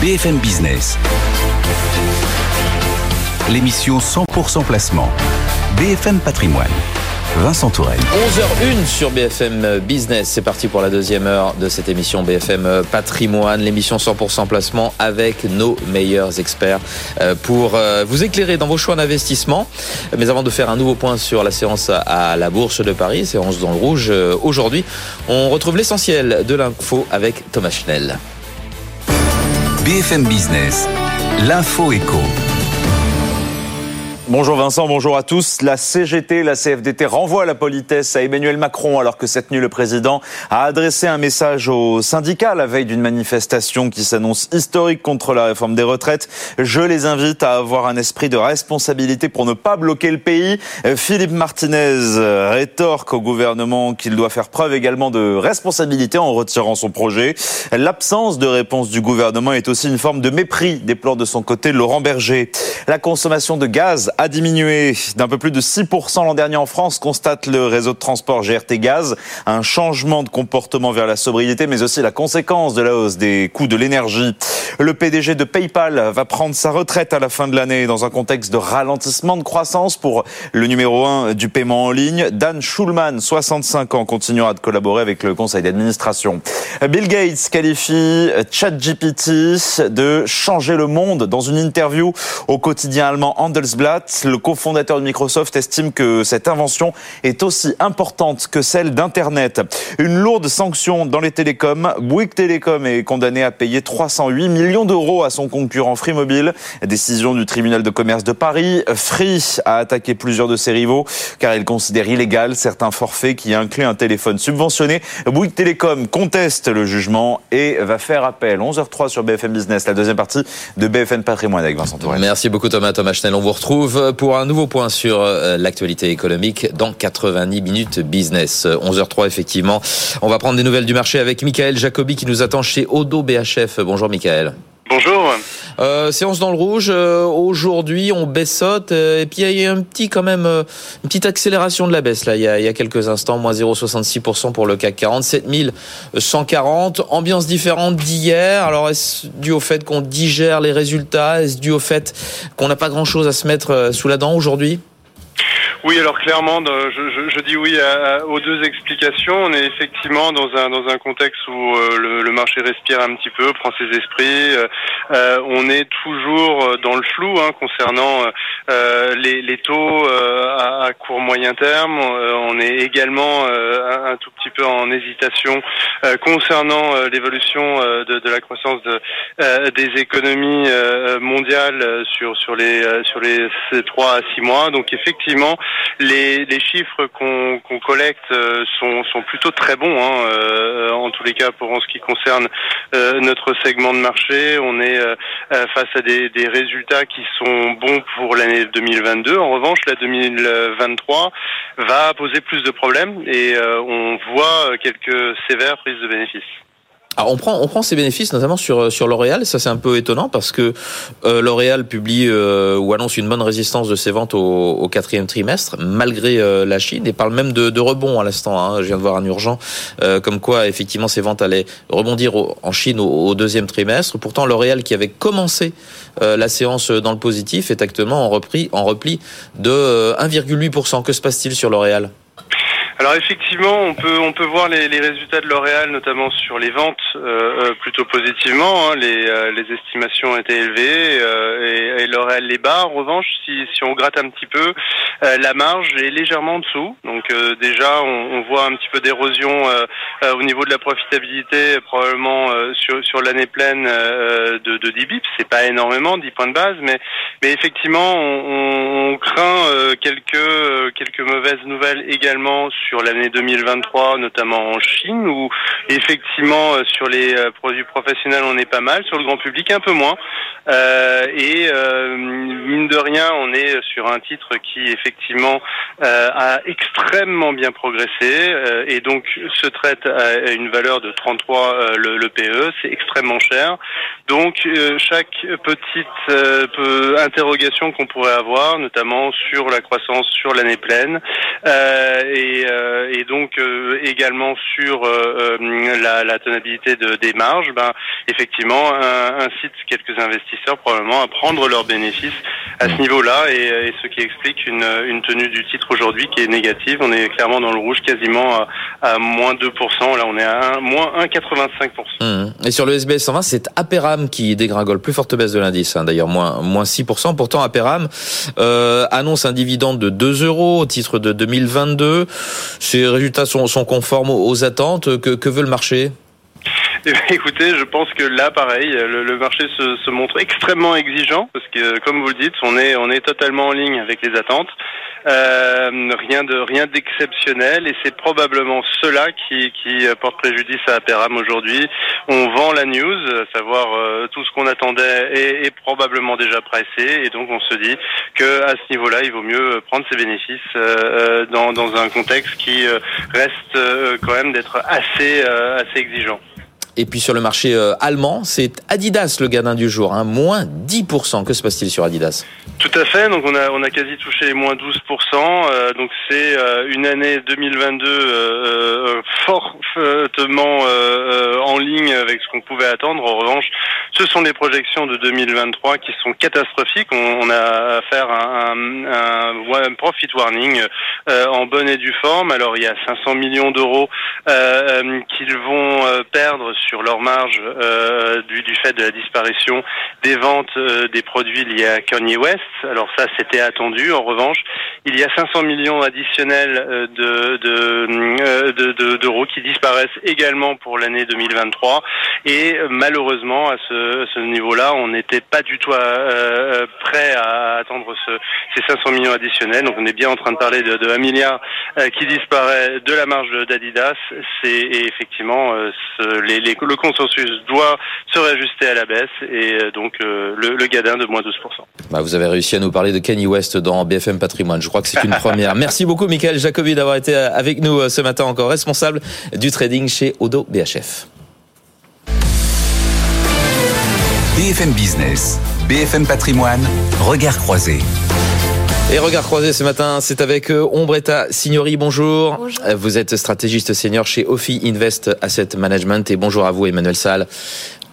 BFM Business. L'émission 100% placement. BFM Patrimoine. Vincent Tourelle. 11h01 sur BFM Business. C'est parti pour la deuxième heure de cette émission BFM Patrimoine, l'émission 100% placement avec nos meilleurs experts euh, pour euh, vous éclairer dans vos choix d'investissement. Mais avant de faire un nouveau point sur la séance à la Bourse de Paris, séance dans le rouge, euh, aujourd'hui, on retrouve l'essentiel de l'info avec Thomas Schnell. BFM Business, l'info éco. Bonjour Vincent, bonjour à tous. La CGT, la CFDT renvoie la politesse à Emmanuel Macron alors que cette nuit le président a adressé un message aux syndicats la veille d'une manifestation qui s'annonce historique contre la réforme des retraites. Je les invite à avoir un esprit de responsabilité pour ne pas bloquer le pays. Philippe Martinez rétorque au gouvernement qu'il doit faire preuve également de responsabilité en retirant son projet. L'absence de réponse du gouvernement est aussi une forme de mépris, déplore de son côté Laurent Berger. La consommation de gaz a diminué d'un peu plus de 6% l'an dernier en France, constate le réseau de transport GRT Gaz. Un changement de comportement vers la sobriété, mais aussi la conséquence de la hausse des coûts de l'énergie. Le PDG de PayPal va prendre sa retraite à la fin de l'année dans un contexte de ralentissement de croissance pour le numéro 1 du paiement en ligne. Dan Schulman, 65 ans, continuera de collaborer avec le conseil d'administration. Bill Gates qualifie ChatGPT de changer le monde dans une interview au quotidien allemand Handelsblatt le cofondateur de Microsoft, estime que cette invention est aussi importante que celle d'Internet. Une lourde sanction dans les télécoms. Bouygues Télécom est condamné à payer 308 millions d'euros à son concurrent Free Mobile. Décision du tribunal de commerce de Paris. Free a attaqué plusieurs de ses rivaux car il considère illégal certains forfaits qui incluent un téléphone subventionné. Bouygues Télécom conteste le jugement et va faire appel. 11h03 sur BFM Business, la deuxième partie de BFM Patrimoine avec Vincent Tourelle. Merci beaucoup Thomas. Thomas Schnell, on vous retrouve pour un nouveau point sur euh, l'actualité économique dans 90 minutes business. 11h03 effectivement. On va prendre des nouvelles du marché avec Michael Jacobi qui nous attend chez Odo BHF. Bonjour Michael. Bonjour. Euh, séance dans le rouge. Euh, aujourd'hui, on baissote. Euh, et puis il y a un petit quand même une petite accélération de la baisse là. Il y a, il y a quelques instants, moins 0,66% pour le CAC 40, 7140. Ambiance différente d'hier. Alors est-ce dû au fait qu'on digère les résultats? Est-ce dû au fait qu'on n'a pas grand-chose à se mettre sous la dent aujourd'hui? Oui, alors clairement, je, je, je dis oui à, aux deux explications. On est effectivement dans un dans un contexte où euh, le, le, marché respire un petit peu, prend ses esprits. Euh, euh on est toujours dans le flou hein, concernant euh, les, les, taux à, à, court moyen terme. on est également un, un, tout petit peu en hésitation concernant l'évolution de, de, la croissance de, des économies mondiales sur sur les sur les trois à six mois. Donc effectivement, les, les chiffres qu'on collecte euh, sont, sont, plutôt très bons, hein, euh, en tous les cas pour en ce qui concerne euh, notre segment de marché. On est face à des, des, résultats qui sont bons pour l'année 2022. En revanche, la 2023 va poser plus de problèmes et on voit quelques sévères prises de bénéfices. Alors on prend on prend ces bénéfices notamment sur sur L'Oréal. Ça c'est un peu étonnant parce que euh, L'Oréal publie euh, ou annonce une bonne résistance de ses ventes au, quatrième trimestre malgré euh, la Chine et parle même de, rebond à l'instant. Hein. Je viens de voir un urgent euh, comme quoi effectivement ses ventes allaient rebondir en Chine au, au, deuxième trimestre. Pourtant L'Oréal qui avait commencé la séance dans le positif est actuellement en repli en repli de 1,8%. Que se passe-t-il sur L'Oréal? Alors effectivement, on peut on peut voir les, les résultats de L'Oréal, notamment sur les ventes, euh, euh plutôt positivement. Hein. Les, euh, les estimations étaient élevées euh, et, et L'Oréal les bas. En revanche, si, si on gratte un petit peu, la marge est légèrement en dessous. Donc déjà, on, on, voit un petit peu d'érosion au niveau de la profitabilité, probablement sur sur l'année pleine de, de 10 bips. C'est pas énormément, 10 points de base, mais mais effectivement, on, on craint quelques quelques mauvaises nouvelles également l'année 2023, notamment en Chine, où effectivement euh, sur les euh, produits professionnels on est pas mal, sur le grand public un peu moins. Euh, et euh, mine de rien, on est sur un titre qui effectivement euh, a extrêmement bien progressé et donc se traite à une valeur de 33 le, le PE, c'est extrêmement cher. Donc chaque petite interrogation qu'on pourrait avoir, notamment sur la croissance sur l'année pleine et et donc également sur la, la, tenabilité de, des marges, ben, effectivement, incite quelques investisseurs probablement à prendre leurs bénéfices à ce niveau-là, et, et, ce qui explique une, une tenue du titre aujourd'hui qui est négative. On est clairement dans le rouge, quasiment à, à moins 2%. Là, on est à moins 1,85%. Mmh. Et sur le SBS 120, c'est Qui dégringole, plus forte baisse de l'indice, hein, d'ailleurs moins, moins 6%. Pourtant, Aperam euh, annonce un dividende de 2 euros au titre de 2022. Ces résultats sont, conformes aux attentes. Que, que veut le marché? Eh écoutez, je pense que là, pareil, le, marché se, se, montre extrêmement exigeant parce que, comme vous le dites, on est on est totalement en ligne avec les attentes. Euh, rien de rien d'exceptionnel et c'est probablement cela qui, qui porte préjudice à Aperam aujourd'hui. On vend la news, à savoir euh, tout ce qu'on attendait est, est, probablement déjà pressé et donc on se dit que à ce niveau-là, il vaut mieux prendre ses bénéfices euh, dans, dans un contexte qui euh, reste euh, quand même d'être assez assez exigeant. Et puis sur le marché euh, allemand, c'est Adidas le gadin du jour, hein, moins 10%. Que se passe-t-il sur Adidas? Tout à fait, donc on a, on a quasi touché moins 12%. Euh, donc c'est euh, une année 2022 euh, fortement en ligne avec ce qu'on pouvait attendre. En revanche, ce sont les projections de 2023 qui sont catastrophiques. On, a affaire à un, un, profit warning en bonne et due forme. Alors il y a 500 millions d'euros qu'ils vont perdre leur marge euh, du, fait de la disparition des ventes euh, des produits liés à Kanye West. Alors ça, c'était attendu. En revanche, il y a 500 millions additionnels euh, de, de, de, d'euros qui disparaissent également pour l'année 2023. Et malheureusement, à ce, niveau-là, on n'était pas du tout prêt à attendre ce, ces 500 millions additionnels. Donc on est bien en train de parler de, de 1 milliard qui disparaît de la marge d'Adidas. C'est effectivement les le consensus doit se réajuster à la baisse et euh, donc euh, le, le gadin de moins 12%. Bah vous avez réussi à nous parler de Kenny West dans BFM Patrimoine. Je crois que c'est une première. Merci beaucoup Michael Jacobi d'avoir été avec nous euh, ce matin encore, responsable du trading chez Odo BHF. BFM Business, BFM Patrimoine, regard croisé. Et regard croisé ce matin, c'est avec Ombretta Signori. Bonjour. bonjour. Vous êtes stratégiste senior chez Ophi Invest Asset Management et bonjour à vous Emmanuel Salle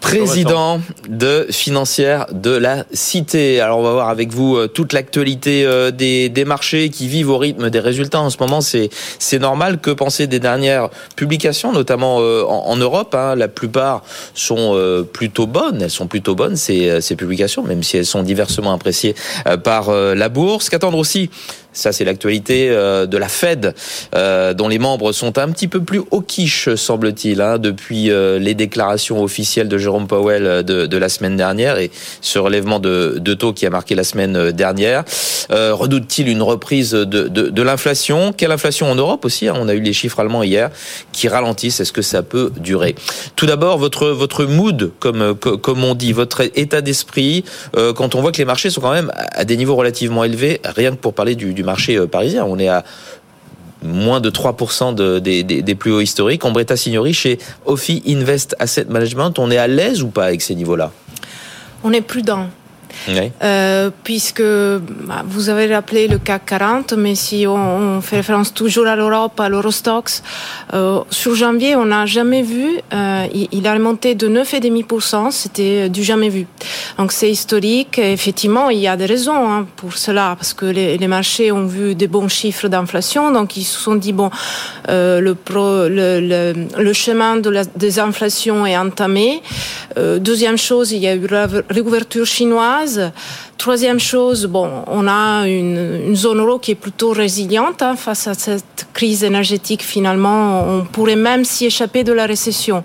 président de financière de la Cité. Alors on va voir avec vous toute l'actualité des, des marchés qui vivent au rythme des résultats en ce moment. C'est c'est normal que penser des dernières publications, notamment en, en Europe. Hein, la plupart sont plutôt bonnes. Elles sont plutôt bonnes ces, ces publications, même si elles sont diversement appréciées par la bourse. Qu'attendre aussi ça, c'est l'actualité de la Fed, dont les membres sont un petit peu plus au quiche, semble-t-il, hein, depuis les déclarations officielles de Jérôme Powell de, de, la semaine dernière et ce relèvement de, de, taux qui a marqué la semaine dernière. Euh, Redoute-t-il une reprise de, de l'inflation? Quelle inflation en Europe aussi hein? On a eu les chiffres allemands hier qui ralentissent. Est-ce que ça peut durer? Tout d'abord, votre votre mood, comme comme on dit, votre état d'esprit euh, quand on voit que les marchés sont quand même à des niveaux relativement élevés. Rien que pour parler du, du marché parisien, on est à moins de 3% de, des, plus hauts historiques. Ombretta Signori, chez Ophi Invest Asset Management, on est à l'aise ou pas avec ces niveaux-là? On est prudent. Euh, puisque bah, vous avez rappelé le CAC 40, mais si on, fait référence toujours à l'Europe, à l'Eurostox, euh, sur janvier, on n'a jamais vu, euh, il, a remonté de 9,5%, c'était du jamais vu. Donc c'est historique, effectivement, il y a des raisons hein, pour cela, parce que les, marchés ont vu des bons chiffres d'inflation, donc ils se sont dit, bon, euh, le, chemin de la désinflation est entamé. Euh, deuxième chose, il y a eu la réouverture chinoise, phrase Troisième chose, bon, on a une, une, zone euro qui est plutôt résiliente hein, face à cette crise énergétique. Finalement, on pourrait même s'y échapper de la récession.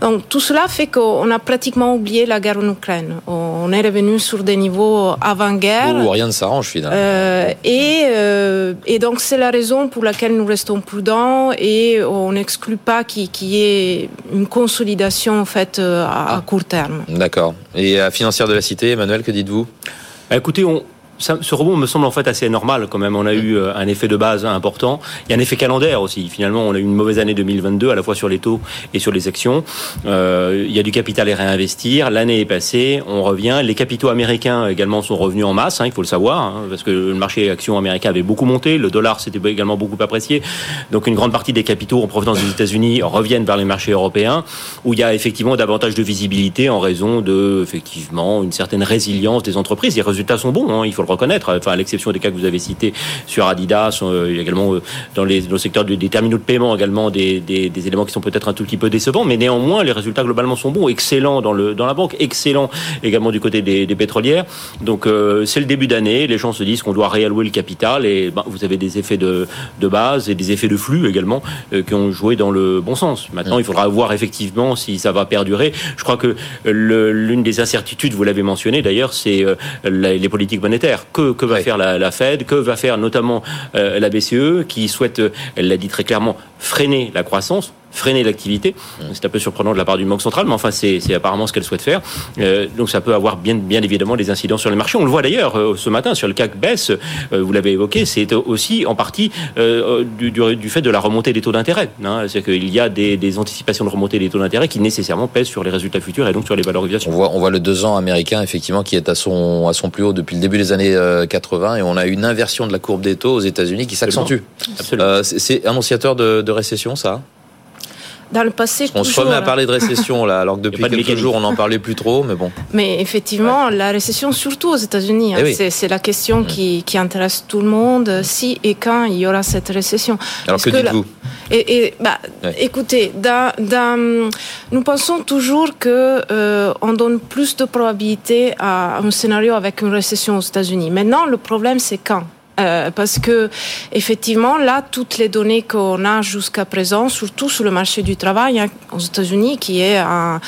Donc tout cela fait qu'on a pratiquement oublié la guerre en Ukraine. On est revenu sur des niveaux avant-guerre. Où rien ne s'arrange finalement. Euh, et, euh, et donc c'est la raison pour laquelle nous restons prudents et on n'exclut pas qu'il y ait une consolidation en fait à, ah. à court terme. D'accord. Et à financière de la cité, Emmanuel, que dites-vous? Écoutez, on, ce rebond me semble en fait assez normal quand même. On a eu euh, un effet de base important. Il y a un effet calendaire aussi. Finalement, on a eu une mauvaise année 2022 à la fois sur les taux et sur les actions. Euh, il y a du capital à réinvestir. L'année est passée, on revient. Les capitaux américains également sont revenus en masse, hein, il faut le savoir, hein, parce que le marché action américain avait beaucoup monté. Le dollar s'était également beaucoup apprécié. Donc une grande partie des capitaux en provenance des États-Unis reviennent vers les marchés européens, où il y a effectivement davantage de visibilité en raison de effectivement une certaine résilience des entreprises. Les résultats sont bons, hein, il faut reconnaître, enfin, à l'exception des cas que vous avez cités sur Adidas, euh, il y a également euh, dans, les, dans le secteur des terminaux de paiement également des, éléments qui sont peut-être un tout petit peu décevants, mais néanmoins les résultats globalement sont bons, excellents dans, la banque, excellents également du côté des, pétrolières. Donc euh, c'est le début d'année, les gens se disent qu'on doit réallouer le capital et ben, vous avez des effets de base et des effets de flux également qui ont joué dans le bon sens. Maintenant, il faudra voir effectivement si ça va perdurer. Je crois que l'une des incertitudes, vous l'avez mentionné d'ailleurs, c'est les politiques monétaires que, que va faire la, la, Fed, que va faire notamment euh, la BCE, qui souhaite, elle l'a dit très clairement, freiner la croissance freiner l'activité. C'est un peu surprenant de la part du Banque centrale, mais enfin, c'est apparemment ce qu'elle souhaite faire. Euh, donc, ça peut avoir bien, bien évidemment des incidents sur les marchés. On le voit d'ailleurs euh, ce matin sur le CAC baisse, euh, vous l'avez évoqué, c'est aussi en partie du, du, fait de la remontée des taux d'intérêt. Hein. C'est qu'il y a des, des, anticipations de remontée des taux d'intérêt qui nécessairement pèsent sur les résultats futurs et donc sur les valorisations. On voit, on voit le 2 ans américain, effectivement, qui est à son, à son plus haut depuis le début des années 80 et on a une inversion de la courbe des taux aux États-Unis qui s'accentue. c'est annonciateur de, de récession, ça? Dans le passé. On se remet à parler de récession là, alors que depuis quelques jours on n'en parlait plus trop, mais bon. Mais effectivement, la récession, surtout aux États-Unis, hein, eh c'est la question mm. qui, qui, intéresse tout le monde. Si et quand il y aura cette récession. Alors que, dites-vous et, et bah, écoutez, dans, dans, nous pensons toujours que euh, on donne plus de probabilité à un scénario avec une récession aux États-Unis. Maintenant, le problème c'est quand? Euh, parce que effectivement là toutes les données qu'on a jusqu'à présent surtout sur le marché du travail hein, aux États-Unis qui est un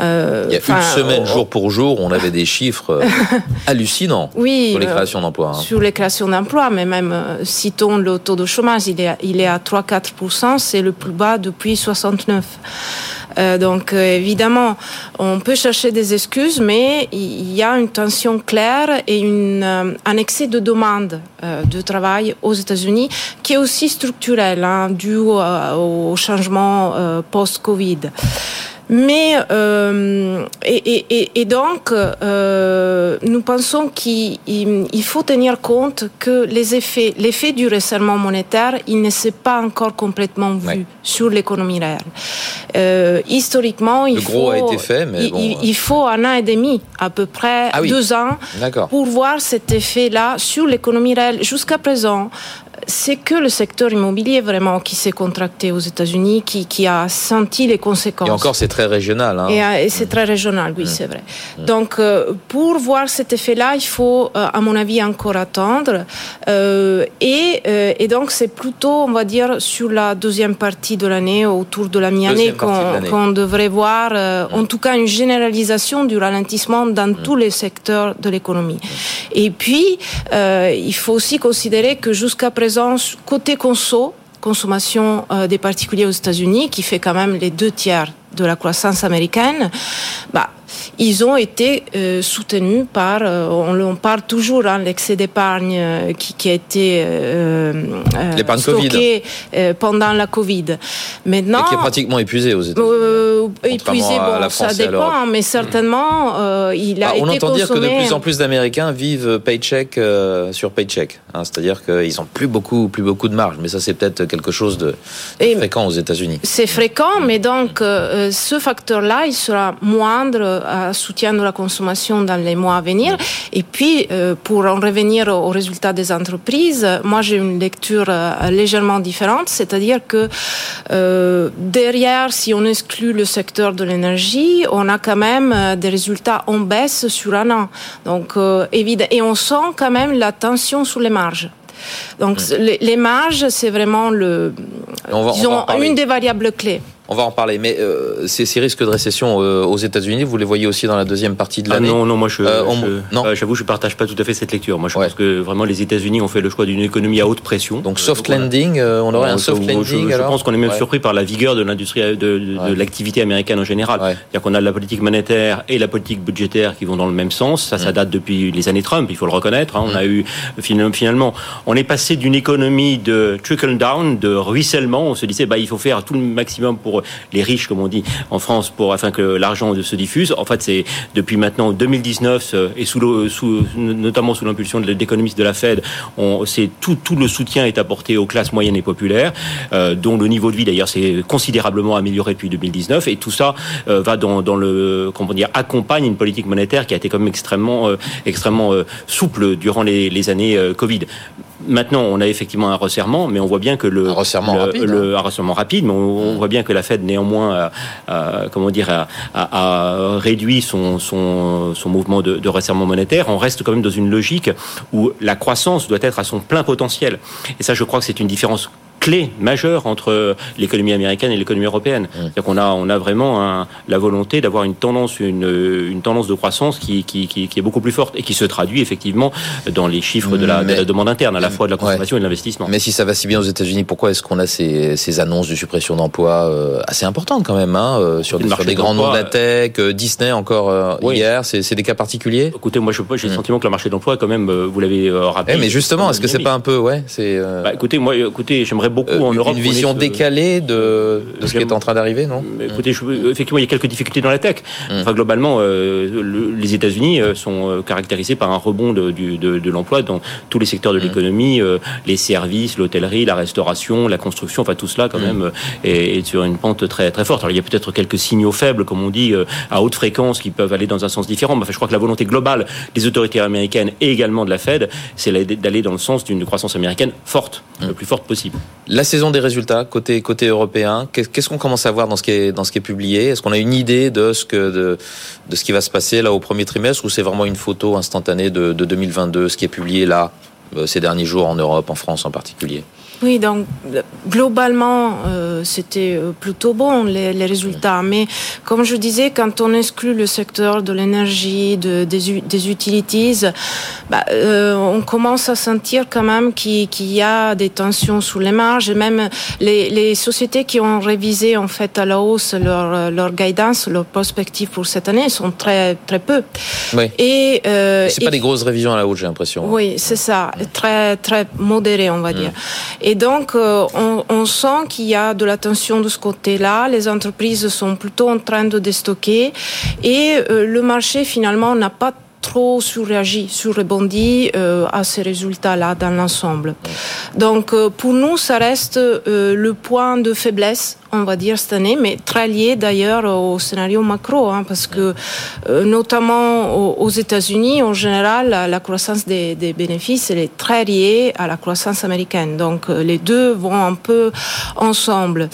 euh, il y a une semaine jour pour jour on avait des chiffres euh, hallucinants oui, sur les créations d'emplois hein. sur les créations d'emplois mais même citons le taux de chômage il est il est à 3-4% c'est le plus bas depuis 69 euh, donc euh, évidemment, on peut chercher des excuses, mais il y a une tension claire et euh, un excès de demande de travail aux États-Unis qui est aussi structurel, hein, dû au changement post-Covid. Mais euh, et, et, et, donc euh, nous pensons qu'il faut tenir compte que les effets, l'effet du resserrement monétaire, il ne s'est pas encore complètement vu sur l'économie réelle. Euh, historiquement, il Le gros faut, a été fait, mais bon, il, il, faut un an et demi, à peu près ah oui. deux ans, pour voir cet effet-là sur l'économie réelle. Jusqu'à présent, c'est que le secteur immobilier vraiment qui s'est contracté aux États-Unis, qui, qui, a senti les conséquences. Et encore, c'est très régional. Hein. Et, euh, et c'est très régional, oui, mmh. c'est vrai. Mmh. Donc, euh, pour voir cet effet-là, il faut, euh, à mon avis, encore attendre. Euh, et, et, donc, c'est plutôt, on va dire, sur la deuxième partie de l'année, autour de la mi-année, qu'on qu devrait voir, mmh. en tout cas, une généralisation du ralentissement dans tous les secteurs de l'économie. Et puis, il faut aussi considérer que jusqu'à présent, côté conso, consommation euh, des particuliers aux États-Unis, qui fait quand même les deux tiers de la croissance américaine, bah, ils ont été euh, soutenus par, euh, on, on, parle toujours de hein, l'excès d'épargne euh, qui, qui, a été euh, stocké euh, pendant la Covid. Maintenant, Et qui est pratiquement épuisé aux États-Unis. épuisé, bon, ça dépend, mais certainement, il a bah, été On entend consommé... dire que de plus en plus d'Américains vivent paycheck sur paycheck, hein, c'est-à-dire qu'ils n'ont plus beaucoup, plus beaucoup de marge. Mais ça, c'est peut-être quelque chose de Et fréquent aux États-Unis. C'est fréquent, mais donc ce facteur-là, il sera moindre à soutien de la consommation dans les mois à venir. Et puis, euh, pour en revenir aux résultats des entreprises, moi j'ai une lecture euh, légèrement différente, c'est-à-dire que euh, derrière, si on exclut le secteur de l'énergie, on a quand même des résultats en baisse sur un an. Donc, euh, et on sent quand même la tension sur les marges. Donc, mmh. les, les, marges, c'est vraiment le, va, disons, une des variables clés. On va en parler, mais euh, ces, ces, risques de récession euh, aux États-Unis, vous les voyez aussi dans la deuxième partie de l'année? ah Non, non, moi je, euh, je non. j'avoue, je partage pas tout à fait cette lecture. Moi, je pense que vraiment les États-Unis ont fait le choix d'une économie à haute pression. Donc soft landing, on aurait un soft landing. Je, je pense qu'on est même surpris par la vigueur de l'industrie, de, de, de l'activité américaine en général. C'est-à-dire qu'on a la politique monétaire et la politique budgétaire qui vont dans le même sens. Ça, ça mm. date depuis les années Trump. Il faut le reconnaître. Hein. On mm. a eu finalement, on est passé d'une économie de trickle down, de ruissellement. On se disait, bah, il faut faire tout le maximum pour les riches comme on dit en France, pour afin que l'argent se diffuse. En fait, c'est depuis maintenant 2019 euh, et sous, sous notamment sous l'impulsion de l'économiste de la Fed, c'est tout, le soutien est apporté aux classes moyennes et populaires, euh, dont le niveau de vie d'ailleurs s'est considérablement amélioré depuis 2019. Et tout ça euh, va dans, le comment dire accompagne une politique monétaire qui a été quand même extrêmement extrêmement souple durant les années Covid. Maintenant, on a effectivement un resserrement, mais on voit bien que le un resserrement rapide, le, hein. un resserrement rapide, mais on, voit bien que la Fed néanmoins, a, comment dire, a, a, réduit son, son, son mouvement de, de, resserrement monétaire. On reste quand même dans une logique où la croissance doit être à son plein potentiel. Et ça, je crois que c'est une différence clé majeure entre l'économie américaine et l'économie européenne. C'est-à-dire qu'on a, on a vraiment un, la volonté d'avoir une tendance, une, une, tendance de croissance qui, qui, qui, qui, est beaucoup plus forte et qui se traduit effectivement dans les chiffres de la, de la demande interne, à la fois de la consommation et de l'investissement. Mais si ça va si bien aux États-Unis, pourquoi est-ce qu'on a ces, ces, annonces de suppression d'emplois euh, assez importantes quand même hein, euh, sur, des, sur des grands noms de la tech, euh, Disney encore hier, c'est des cas particuliers? Écoutez, moi j'ai le mm. sentiment que le marché de l'emploi quand même, vous l'avez rappelé. Eh, mais justement, est-ce que c'est pas un peu, ouais, c'est. Bah, écoutez, moi, écoutez, j'aimerais beaucoup euh, en Europe. Une vision décalée de, de ce qui est en train d'arriver, non Écoutez, effectivement, il y a quelques difficultés dans la tech. Mm. Enfin, globalement, euh, les États-Unis euh, sont caractérisés par un rebond de, de, de l'emploi dans tous les secteurs de mm. l'économie, les services, l'hôtellerie, la restauration, la construction. Enfin, tout cela, quand mm. même, est, est, sur une pente très très forte. Alors, il y a peut-être quelques signaux faibles, comme on dit, à haute fréquence, qui peuvent aller dans un sens différent. Mais enfin, je crois que la volonté globale des autorités américaines et également de la Fed, c'est d'aller dans le sens d'une croissance américaine forte, le plus forte possible. La saison des résultats côté côté européen. Qu'est-ce qu'on commence à voir dans ce qui est dans ce qui est publié? Est-ce qu'on a une idée de ce que de, de ce qui va se passer là au premier trimestre ou c'est vraiment une photo instantanée de, de 2022, ce qui est publié là euh, ces derniers jours en Europe, en France en particulier? Oui, donc globalement, euh, c'était euh, plutôt bon les, les, résultats. Mais comme je disais, quand on exclut le secteur de l'énergie, de, des, des, utilities, bah, euh, on commence à sentir quand même qu'il qu y a des tensions sous les marges. Et même les, les, sociétés qui ont révisé en fait à la hausse leur, leur guidance, leur perspective pour cette année sont très très peu. Oui. Et euh, c'est pas des grosses révisions à la hausse, j'ai l'impression. Oui, c'est ça, très très modéré, on va mmh. dire. Et donc, euh, on, sent qu'il y a de la tension de ce côté-là. Les entreprises sont plutôt en train de déstocker et euh, le marché finalement n'a pas trop surréagi, surrebondi euh, à ces résultats-là dans l'ensemble. Donc pour nous, ça reste le point de faiblesse, on va dire, cette année, mais très lié d'ailleurs au scénario macro, hein, parce que euh, notamment aux, États-Unis, en général, la, la croissance des, des, bénéfices, elle est très liée à la croissance américaine. Donc euh, les deux vont un peu ensemble.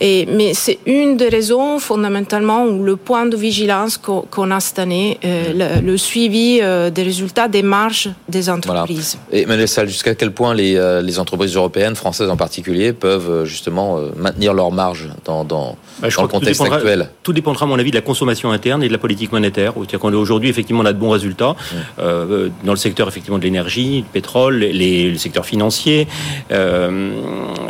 Et, mais c'est une des raisons fondamentalement où le point de vigilance qu'on qu a cette année, euh, le, le suivi euh, des résultats des marges des entreprises. Voilà. Et Salle, jusqu'à quel point les, les, entreprises européennes, françaises en particulier, peuvent justement maintenir leurs marges dans, dans, bah, dans le contexte tout actuel Tout dépendra, à mon avis, de la consommation interne et de la politique monétaire. C'est-à-dire qu'aujourd'hui, effectivement, on a de bons résultats mmh. euh, dans le secteur effectivement de l'énergie, du pétrole, les, le secteur financier, euh,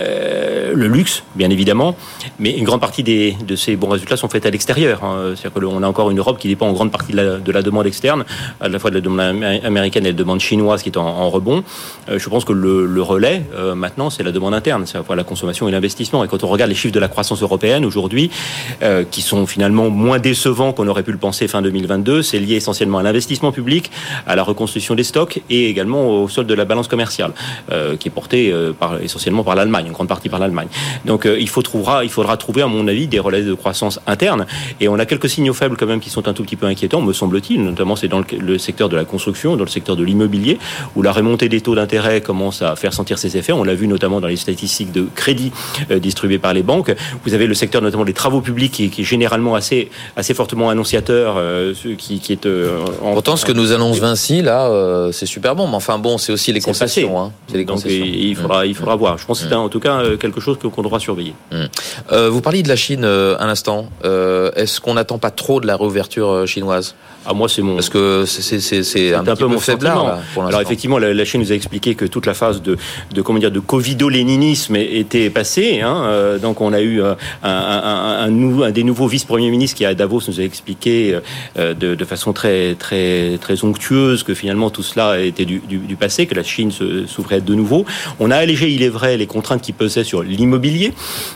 euh, le luxe, bien évidemment. Mais une grande partie de ces bons résultats sont faits à l'extérieur. Hein. C'est-à-dire qu'on a encore une Europe qui dépend en grande partie de la, de la demande externe à la fois de la demande américaine et de la demande chinoise qui est en, rebond. Euh, je pense que le, relais, euh, maintenant, c'est la demande interne, c'est à la fois la consommation et l'investissement. Et quand on regarde les chiffres de la croissance européenne aujourd'hui, euh, qui sont finalement moins décevants qu'on aurait pu le penser fin 2022, c'est lié essentiellement à l'investissement public, à la reconstruction des stocks et également au solde de la balance commerciale, euh, qui est portée euh, essentiellement par l'Allemagne, en grande partie par l'Allemagne. Donc il, faut trouvera, il faudra trouver, à mon avis, des relais de croissance interne. Et on a quelques signaux faibles quand même qui sont un tout petit peu inquiétants, me semble-t-il, notamment c'est dans le, le secteur de la construction, dans le secteur de l'immobilier, où la remontée des taux d'intérêt commence à faire sentir ses effets. On l'a vu notamment dans les statistiques de crédit euh, distribuées par les banques. Vous avez le secteur notamment des travaux publics qui, qui est généralement assez, assez fortement annonciateur, euh, qui, qui est euh, en, Pourtant, ce que nous annonce Vinci, là, euh, c'est super bon. Mais enfin bon, c'est aussi les concessions. Hein. les concessions. Donc, il faudra, il faudra voir. Je pense que c'est en tout cas quelque chose chose qu'on devra surveiller. Hum. Euh, vous parliez de la Chine euh, un instant. Euh, Est-ce qu'on n'attend pas trop de la réouverture euh, chinoise? Ah, moi, c'est mon. Parce que c'est un, un, petit peu mon faiblard, là, pour Alors l'instant. effectivement, la, la Chine nous a expliqué que toute la phase de, de comment dire de covido-léninisme était passée. Hein, donc on a eu un, des nouveaux vice-premiers ministres qui à Davos nous a expliqué de, de façon très très très onctueuse que finalement tout cela était du, du, du passé, que la Chine s'ouvrait de nouveau. On a allégé, il est vrai, les contraintes qui pesaient sur l'immobilier,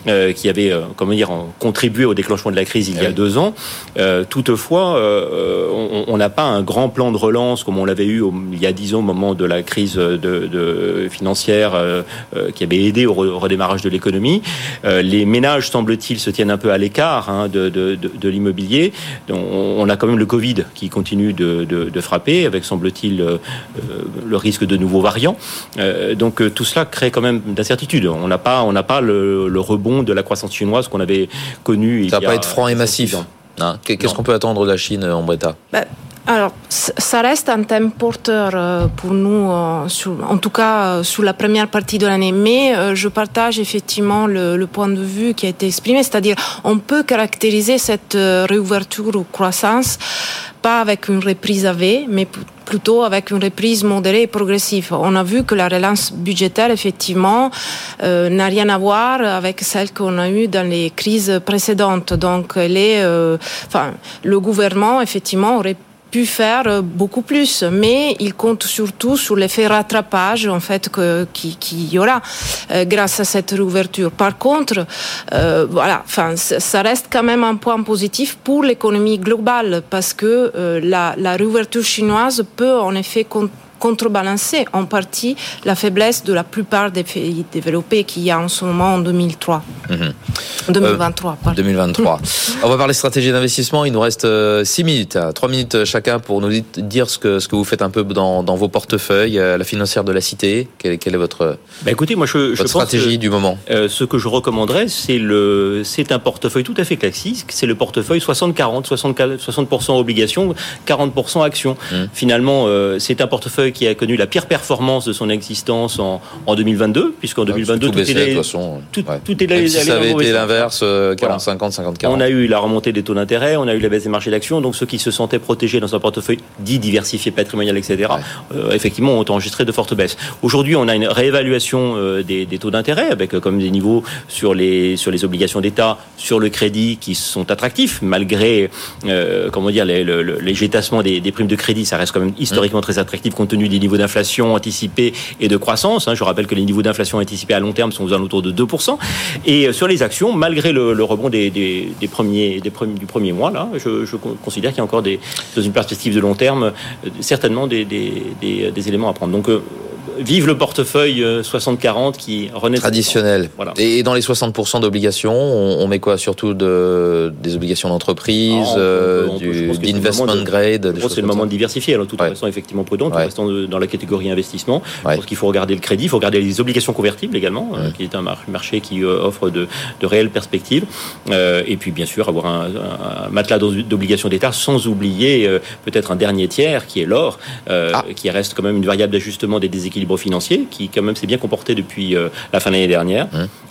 euh, qui avait euh, comment dire contribué au déclenchement de la crise il y a Oui. deux ans. Euh, toutefois, euh, on n'a pas un grand plan de relance comme on l'avait eu au- il y a dix ans au moment de la crise de, de financière qui avait aidé au, re- au redémarrage de l'économie. Les ménages, semble-t-il, se tiennent un peu à l'écart hein, de, de, de, de l'immobilier. On a quand même le Covid qui continue de, frapper, avec semble-t-il le risque de nouveaux variants. Donc tout cela crée quand même d'incertitudes. On n'a pas, on n'a pas le, le rebond de la croissance chinoise qu'on avait connu. il Ça y va a pas être franc et massif. Hein, Qu'est-ce qu'on peut attendre de la Chine euh, en Breta Ben, alors, ça reste un thème porteur euh, pour nous, euh, en tout cas euh, sur la première partie de l'année. Mais euh, je partage effectivement le, le point de vue qui a été exprimé, c'est-à-dire on peut caractériser cette euh, réouverture ou croissance pas avec une reprise à V, mais plutôt avec une reprise modérée et progressive. On a vu que la relance budgétaire, effectivement, euh, n'a rien à voir avec celle qu'on a eue dans les crises précédentes. Donc, euh, enfin, le gouvernement, effectivement, aurait pu faire euh, beaucoup plus, mais il compte surtout sur l'effet rattrapage en fait qui, y aura euh, grâce à cette réouverture. Par contre, euh, voilà, enfin ça reste quand même un point positif pour l'économie globale parce que la, la réouverture chinoise peut en effet contrebalancer en partie la faiblesse de la plupart des pays développés qu'il y a en ce moment en 2003. Mhm. 2023, pardon. 2023. On va parler stratégie d'investissement. Il nous reste 6 minutes, 3 minutes chacun pour nous di- dire ce que, ce que vous faites un peu dans, dans vos portefeuilles, euh, la financière de la cité. Quelle, est- quelle est votre, Bah, écoutez, moi je, je votre pense stratégie que, du moment euh, ce que je recommanderais, c'est le, c'est un portefeuille tout à fait classique. C'est le portefeuille 60-40, 60%, 60% obligations, 40% actions. Mmh. Finalement, euh, c'est un portefeuille qui a connu la pire performance de son existence en, en 2022, puisqu'en 2022 tout, tout, est de façon. tout, Ouais. tout est Même allé si allé ça avait été l'inverse, euh, Voilà. 40-50, 50-40. On a eu la remontée des taux d'intérêt, on a eu la baisse des marchés d'actions, donc ceux qui se sentaient protégés dans un portefeuille dit diversifié, patrimonial, etc., euh, effectivement, ont enregistré de fortes baisses. Aujourd'hui, on a une réévaluation euh, des, des taux d'intérêt avec euh, comme des niveaux sur les sur les obligations d'État, sur le crédit qui sont attractifs malgré euh, comment dire les, le- le- les des primes de crédit, ça reste quand même historiquement très attractif compte des niveaux d'inflation anticipés et de croissance. hein. Je rappelle que les niveaux d'inflation anticipés à long terme sont aux alentours de 2%. Et euh, sur les actions, malgré le, rebond des, premiers, du premier mois, là, je, je con- considère qu'il y a encore dans une perspective de long terme, euh, certainement des éléments à prendre. Donc, euh, vive le portefeuille euh, 60-40 qui renaît. Traditionnel. Voilà. Et dans les 60% d'obligations, on, on met quoi Surtout de, des obligations d'entreprise, euh, d'investment de- grade. Je pense c'est le moment de diversifier, alors tout en Ouais. restant effectivement prudent, tout en Ouais. restant dans la catégorie investissement. Ouais. Je pense qu'il faut regarder le crédit, il faut regarder les obligations convertibles également, euh, qui est un mar- marché qui euh, offre de, de réelles perspectives. Euh, et puis bien sûr avoir un, matelas d'o- d'obligations d'État, sans oublier euh, peut-être un dernier tiers qui est l'or, euh, Ah. qui reste quand même une variable d'ajustement des déséquilibres financiers, qui quand même s'est bien comporté depuis euh, la fin de l'année dernière,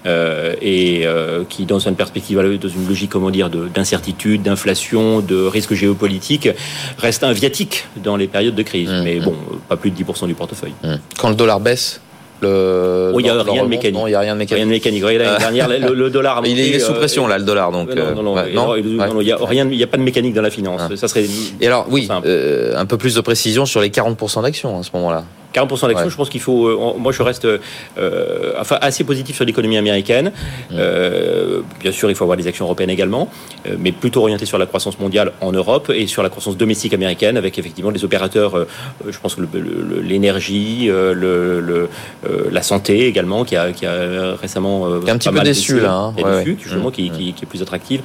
euh, et euh, qui dans une perspective, dans une logique comment dire de- d'incertitude, d'inflation, de risque géopolitique, reste un viatique dans les périodes de crise. Mais bon, pas plus de 10% du portefeuille. Quand le dollar baisse, le. Oh, il y a le rien de mécanique. Il n'y a rien de mécanique. L'année dernière, le, le dollar. a Il est, sous pression, là, le dollar. Donc, non, non, non, ouais, il Ouais. non, il y a y a pas de mécanique dans la finance. Ah. Ça serait Et alors, oui, euh, un peu plus de précision sur les 40% d'actions à ce moment-là. 40% d'actions. Ouais. Je pense qu'il faut. euh, moi, je reste euh, enfin assez positif sur l'économie américaine. Mm. Euh, bien sûr, il faut avoir des actions européennes également, euh, mais plutôt orienté sur la croissance mondiale en Europe et sur la croissance domestique américaine, avec effectivement des opérateurs. euh, euh, je pense que le- le- le- l'énergie, euh, le, le, euh, la santé également, qui a, qui a récemment. euh, Qui est un petit peu déçu, là, hein. Ouais, déçu, ouais. justement, Mm. qui, qui, qui est plus attractive.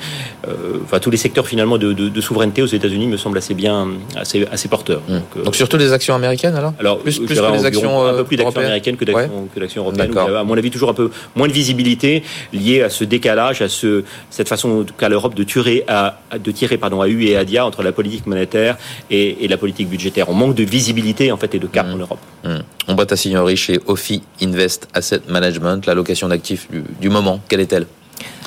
Euh, Enfin, tous les secteurs finalement de, de, de souveraineté aux États-Unis me semblent assez bien, assez, assez porteurs. Hum. Donc, euh, Donc, surtout des actions américaines, alors? Alors, plus- je plus que les actions un peu plus d'actions américaines que d'actions européennes. à mon avis, toujours un peu moins de visibilité liée à ce décalage, à ce, cette façon qu'a l'Europe de tirer à, de tirer pardon à U et à Dia entre la politique monétaire et, la politique budgétaire. On manque de visibilité en fait et de cap mmh. en Europe. Mmh. On boit à signerie chez Ophi Invest Asset Management, l'allocation d'actifs du, du moment. Quelle est-elle?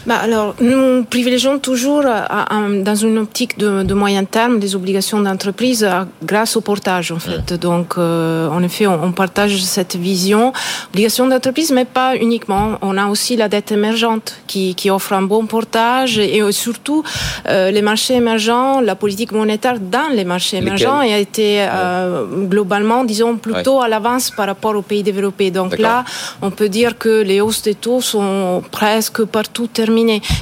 Bah alors, nous privilégions toujours, euh, dans une optique de, de, moyen terme, des obligations d'entreprise euh, grâce au portage, en fait. Donc, euh, en effet, on, partage cette vision. Obligations d'entreprise, mais pas uniquement. On a aussi la dette émergente qui, qui offre un bon portage et surtout les marchés émergents, la politique monétaire dans les marchés émergents a été globalement, disons, plutôt à l'avance par rapport aux pays développés. Donc là, on peut dire que les hausses des taux sont presque partout terminées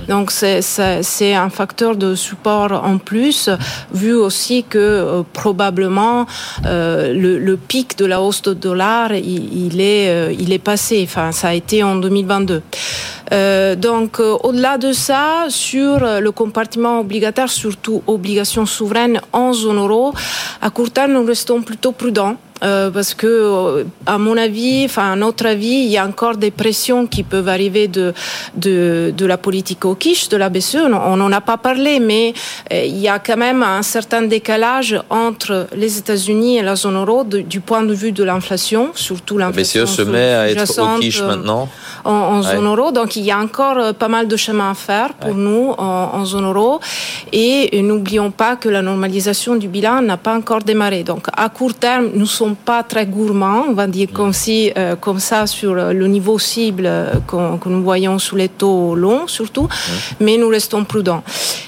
donc c'est un facteur de support en plus, vu aussi que euh, probablement euh, le, pic de la hausse de dollar, il, est, euh, il est passé. Enfin, ça a été en 2022. Donc, au-delà de ça, sur le compartiment obligataire, surtout obligations souveraines en zone euro, à court terme, nous restons plutôt prudents. Euh, parce que, euh, à mon avis, enfin à notre avis, il y a encore des pressions qui peuvent arriver de de, de la politique au quiche de la BCE. On n'en a pas parlé, mais euh, il y a quand même un certain décalage entre les États-Unis et la zone euro du point de vue de l'inflation, surtout l'inflation. La BCE se met à être au quiche maintenant en, zone euro, donc il y a encore pas mal de chemin à faire pour nous en, en, zone euro. Et n'oublions pas que la normalisation du bilan n'a pas encore démarré. Donc à court terme, nous sommes pas très gourmands, on va dire mm. comme, si, euh, comme ça, sur le niveau cible euh, que nous voyons sous les taux longs surtout, mais nous restons prudents.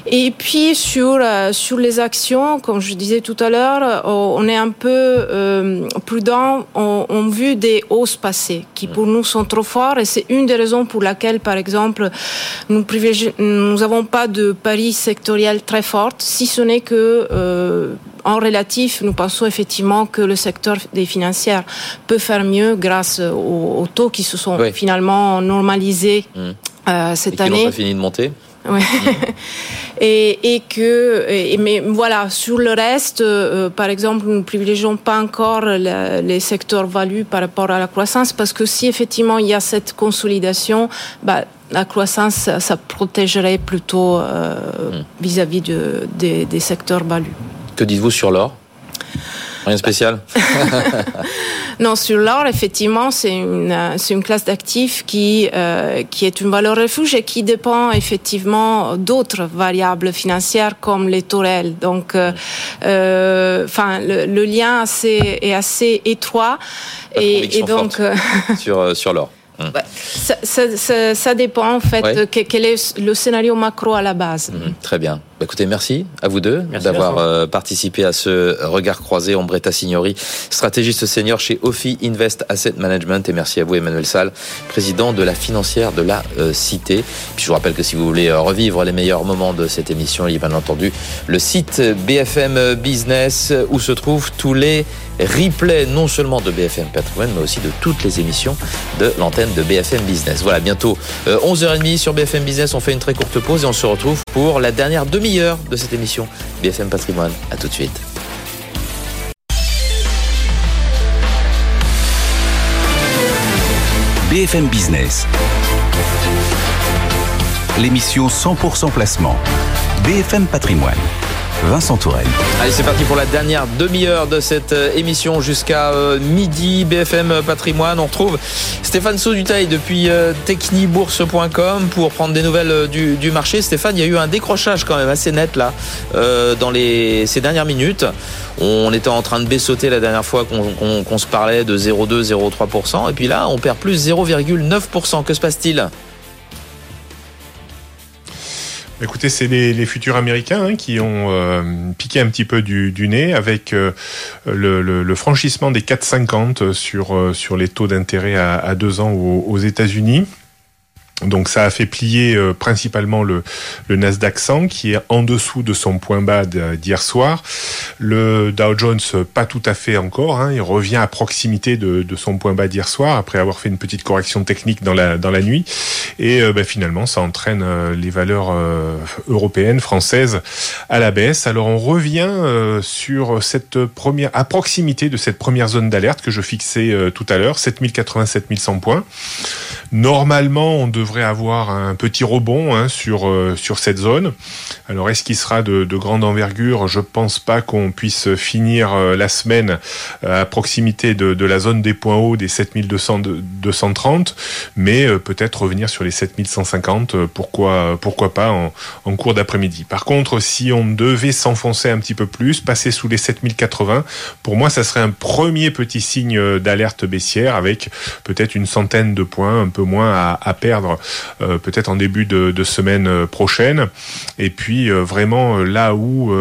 Et puis sur, euh, sur les actions, comme je disais tout à l'heure, on est un peu prudent en, en, vue des hausses passées, qui pour nous sont trop fortes, et c'est une des raisons pour laquelle, par exemple, nous n'avons pas de paris sectoriel très fort, si ce n'est que en relatif, nous pensons effectivement que le secteur des financières peut faire mieux grâce aux, taux qui se sont finalement normalisés mmh. euh, cette et année. Qui n'ont pas fini de monter. Ouais. et, et, que, et, mais voilà, sur le reste, euh, par exemple, nous ne privilégions pas encore les secteurs value par rapport à la croissance, parce que si effectivement il y a cette consolidation, bah, la croissance, ça, protégerait plutôt euh, mmh. vis-à-vis de, des secteurs value. Que dites-vous sur l'or? Rien spécial Non, sur l'or, effectivement, c'est une, c'est une classe d'actifs qui, euh, qui est une valeur refuge et qui dépend effectivement d'autres variables financières comme les réels. Donc, euh, euh, enfin, le, lien assez, est assez étroit. et, et, donc. sur, sur l'or. Hum. Ça, ça, ça, dépend en fait quel est le scénario macro à la base. Hum, très bien. Bah, écoutez, merci à vous deux d'avoir euh, participé à ce regard croisé. Ombretta Signori, stratégiste senior chez Ophi Invest Asset Management. Et merci à vous, Emmanuel Salle, président de la financière de la euh, Cité. Puis je vous rappelle que si vous voulez euh, revivre les meilleurs moments de cette émission, il y a bien entendu le site BFM Business où se trouvent tous les replays, non seulement de BFM Patrimoine, mais aussi de toutes les émissions de l'antenne de BFM Business. Voilà, bientôt 11h30 sur BFM Business. On fait une très courte pause et on se retrouve pour la dernière demi de cette émission BFM Patrimoine. À tout de suite. BFM Business. L'émission 100% placement. BFM Patrimoine. Vincent Tourelle. Allez, c'est parti pour la dernière demi-heure de cette euh, émission jusqu'à euh, midi. BFM Patrimoine. On retrouve Stéphane Saudutaille depuis euh, technibourse.com pour prendre des nouvelles du, marché. Stéphane, il y a eu un décrochage quand même assez net là dans ces dernières minutes. On était en train de baissauter la dernière fois qu'on se parlait de 0,2, 0,3%. Et puis là, on perd plus 0,9%. Que se passe-t-il? Écoutez, c'est les, futurs américains hein, qui ont euh, piqué un petit peu du, nez avec euh, le, franchissement des 4,50 sur, euh, sur les taux d'intérêt à, deux ans aux, États-Unis. Donc ça a fait plier euh, principalement le, Nasdaq 100 qui est en dessous de son point bas d'hier soir. Le Dow Jones pas tout à fait encore, hein, il revient à proximité de, son point bas d'hier soir après avoir fait une petite correction technique dans la, dans la nuit. Et euh, bah, finalement ça entraîne euh, les valeurs européennes, françaises à la baisse. Alors on revient sur cette première, à proximité de cette première zone d'alerte que je fixais tout à l'heure, 7080-7100 points. Normalement on devrait avoir un petit rebond hein, sur euh, sur cette zone. Alors est-ce qu'il sera de, de, grande envergure? Je pense pas qu'on puisse finir euh, la semaine euh, à proximité de, la zone des points hauts des 7200 230, mais peut-être revenir sur les 7150. Pourquoi pourquoi pas en, en cours d'après-midi. Par contre, si on devait s'enfoncer un petit peu plus, passer sous les 7080, pour moi, ça serait un premier petit signe d'alerte baissière avec peut-être une centaine de points, un peu moins à, à perdre euh, peut-être en début de, semaine euh, prochaine. Et puis euh, vraiment là où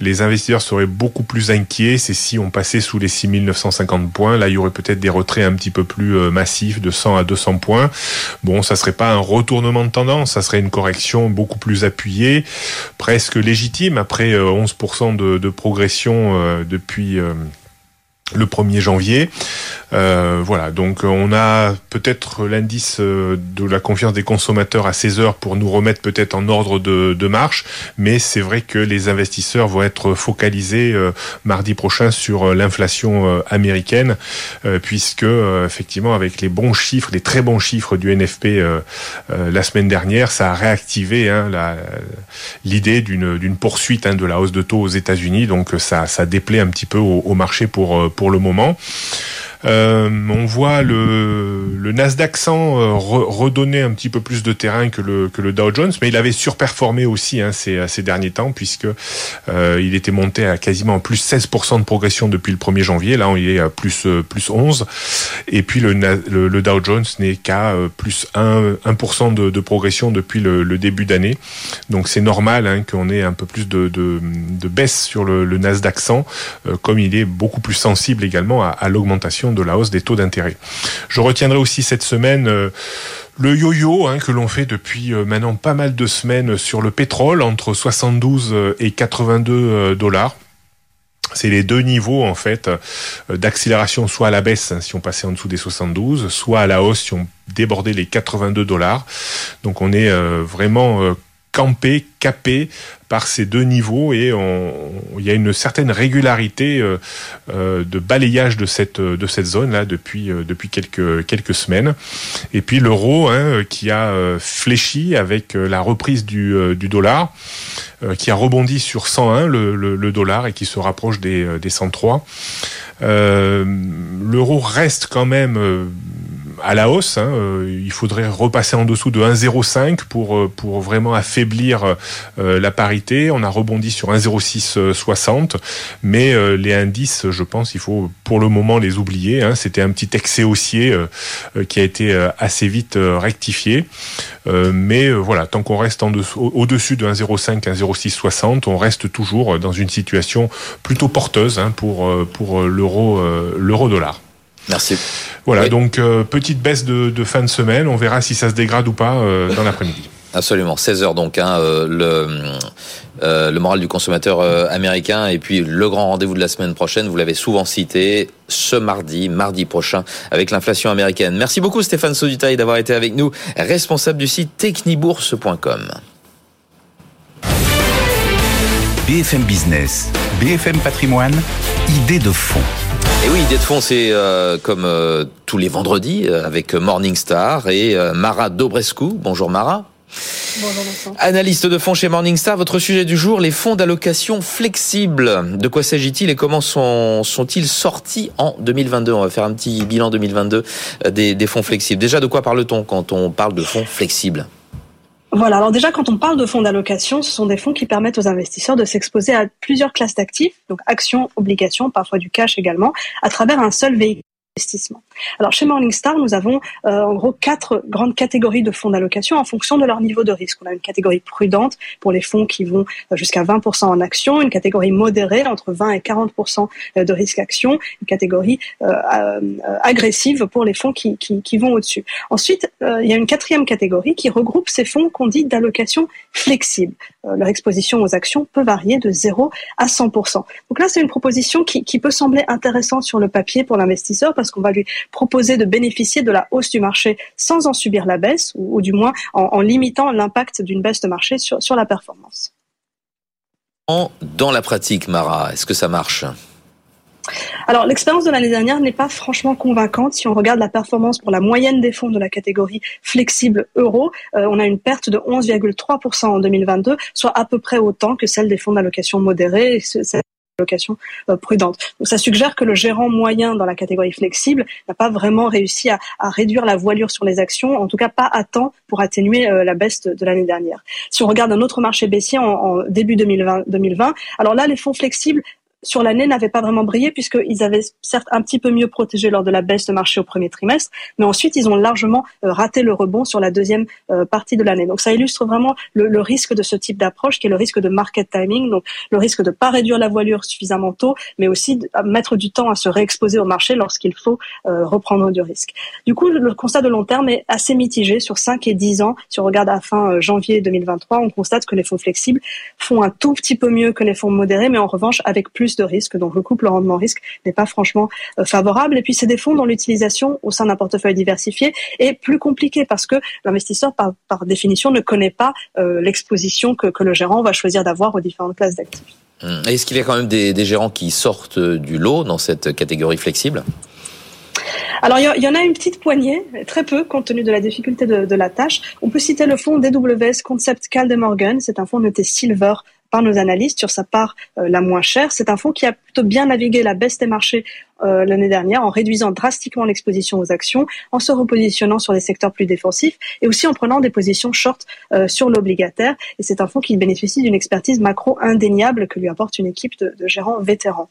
les investisseurs seraient beaucoup plus inquiets, c'est si on passait sous les 6950 points. Là, il y aurait peut-être des retraits un petit peu plus massifs de 100 à 200 points. Bon, ça serait pas un retournement de tendance, ça serait une correction beaucoup plus appuyée, presque légitime après 11% de, de progression depuis le 1er janvier. Euh, voilà, donc on a peut-être l'indice euh, de la confiance des consommateurs à 16 heures pour nous remettre peut-être en ordre de, marche, mais c'est vrai que les investisseurs vont être focalisés euh, mardi prochain sur l'inflation américaine, puisque effectivement avec les bons chiffres, les très bons chiffres du NFP la semaine dernière, ça a réactivé hein, l'idée d'une poursuite hein, de la hausse de taux aux États-Unis, donc ça, déplaît un petit peu au, marché pour le moment. Euh, on voit le, le Nasdaq 100 euh, redonner un petit peu plus de terrain que le, que le Dow Jones, mais il avait surperformé aussi hein, ces, ces derniers temps puisque euh, il était monté à quasiment plus 16% de progression depuis le 1er janvier. Là, on est à plus plus 11. Et puis le, le, Dow Jones n'est qu'à plus 1, 1% de, de, progression depuis le, le début d'année. Donc c'est normal hein, qu'on ait un peu plus de, de, de baisse sur le, le Nasdaq 100, comme il est beaucoup plus sensible également à, à l'augmentation de la hausse des taux d'intérêt. Je retiendrai aussi cette semaine euh, le yo-yo hein, que l'on fait depuis euh, maintenant pas mal de semaines sur le pétrole entre 72 euh, et 82 dollars. C'est les deux niveaux en fait d'accélération, soit à la baisse hein, si on passait en dessous des 72, soit à la hausse si on débordait les 82 dollars. Donc on est vraiment campé, capé par ces deux niveaux et il y a une certaine régularité euh, euh, de balayage de cette de cette zone là depuis euh, depuis quelques quelques semaines. Et puis l'euro hein, qui a fléchi avec la reprise du, du dollar qui a rebondi sur 101 le, le, dollar et qui se rapproche des, des 103 l'euro reste quand même à la hausse. Hein, euh, il faudrait repasser en dessous de 1,05 pour euh, pour vraiment affaiblir euh, la parité. On a rebondi sur 1,0660, mais les indices, je pense, il faut pour le moment les oublier. Hein. C'était un petit excès haussier qui a été assez vite rectifié. mais voilà, tant qu'on reste au-dessus de 1,05, 1,0660, on reste toujours dans une situation plutôt porteuse hein, pour pour l'euro dollar. Merci. Voilà, donc euh, petite baisse de, de, fin de semaine. On verra si ça se dégrade ou pas euh, dans l'après-midi. Absolument, 16 heures donc, hein, euh, le, le moral du consommateur américain et puis le grand rendez-vous de la semaine prochaine, vous l'avez souvent cité, ce mardi, mardi prochain, avec l'inflation américaine. Merci beaucoup Stéphane Sodutaille d'avoir été avec nous, responsable du site technibourse.com. BFM Business, BFM Patrimoine, idée de fond. Et oui, Idée de fond, c'est euh, comme euh, tous les vendredis euh, avec Morningstar et Mara Dobrescu. Bonjour Mara. Bonjour Analyste de fonds chez Morningstar, votre sujet du jour, les fonds d'allocation flexibles. De quoi s'agit-il et comment sont, sont-ils sortis en 2022 On va faire un petit bilan 2022 des, des fonds flexibles. Déjà, de quoi parle-t-on quand on parle de fonds flexibles? Voilà, alors déjà quand on parle de fonds d'allocation, ce sont des fonds qui permettent aux investisseurs de s'exposer à plusieurs classes d'actifs, donc actions, obligations, parfois du cash également, à travers un seul véhicule Alors chez Morningstar, nous avons euh, en gros quatre grandes catégories de fonds d'allocation en fonction de leur niveau de risque. On a une catégorie prudente pour les fonds qui vont euh, jusqu'à 20% en actions, une catégorie modérée entre 20 et 40% euh, de risque action, une catégorie agressive pour les fonds qui vont au-dessus. Ensuite, il y a une quatrième catégorie qui regroupe ces fonds qu'on dit d'allocation flexible. Leur exposition aux actions peut varier de 0 à 100%. Donc là, c'est une proposition qui, peut sembler intéressante sur le papier pour l'investisseur parce qu'on va lui proposer de bénéficier de la hausse du marché sans en subir la baisse, ou, du moins en, limitant l'impact d'une baisse de marché sur, sur la performance. Dans la pratique, Mara, est-ce que ça marche? Alors l'expérience de l'année dernière n'est pas franchement convaincante. Si on regarde la performance pour la moyenne des fonds de la catégorie flexible euro, euh, on a une perte de 11,3% en 2022, soit à peu près autant que celle des fonds d'allocation modérés location euh, prudente. Donc ça suggère que le gérant moyen dans la catégorie flexible n'a pas vraiment réussi à, réduire la voilure sur les actions, en tout cas pas à temps pour atténuer euh, la baisse de, l'année dernière. Si on regarde un autre marché baissier en, en début 2020, 2020, alors là les fonds flexibles sur l'année n'avaient pas vraiment brillé puisqu'ils avaient certes un petit peu mieux protégé lors de la baisse de marché au premier trimestre, mais ensuite ils ont largement euh, raté le rebond sur la deuxième euh, partie de l'année. Donc ça illustre vraiment le, risque de ce type d'approche qui est le risque de market timing, donc le risque de pas réduire la voilure suffisamment tôt, mais aussi de mettre du temps à se réexposer au marché lorsqu'il faut euh, reprendre du risque. Du coup, le constat de long terme est assez mitigé sur 5 et 10 ans. Si on regarde à fin janvier 2023, on constate que les fonds flexibles font un tout petit peu mieux que les fonds modérés, mais en revanche avec plus de risque. Donc le couple rendement-risque n'est pas franchement euh, favorable. Et puis c'est des fonds dont l'utilisation au sein d'un portefeuille diversifié est plus compliquée parce que l'investisseur par, définition ne connaît pas euh, l'exposition que, le gérant va choisir d'avoir aux différentes classes d'actifs. Hum. Est-ce qu'il y a quand même des, gérants qui sortent du lot dans cette catégorie flexible? Alors, il y, en a une petite poignée, très peu, compte tenu de la difficulté de, de la tâche. On peut citer le fonds DWS Concept Morgan. C'est un fonds noté Silver nos analystes sur sa part euh, la moins chère. C'est un fonds qui a plutôt bien navigué la baisse des marchés euh, l'année dernière en réduisant drastiquement l'exposition aux actions, en se repositionnant sur des secteurs plus défensifs et aussi en prenant des positions short euh, sur l'obligataire. Et c'est un fonds qui bénéficie d'une expertise macro indéniable que lui apporte une équipe de, de gérants vétérans.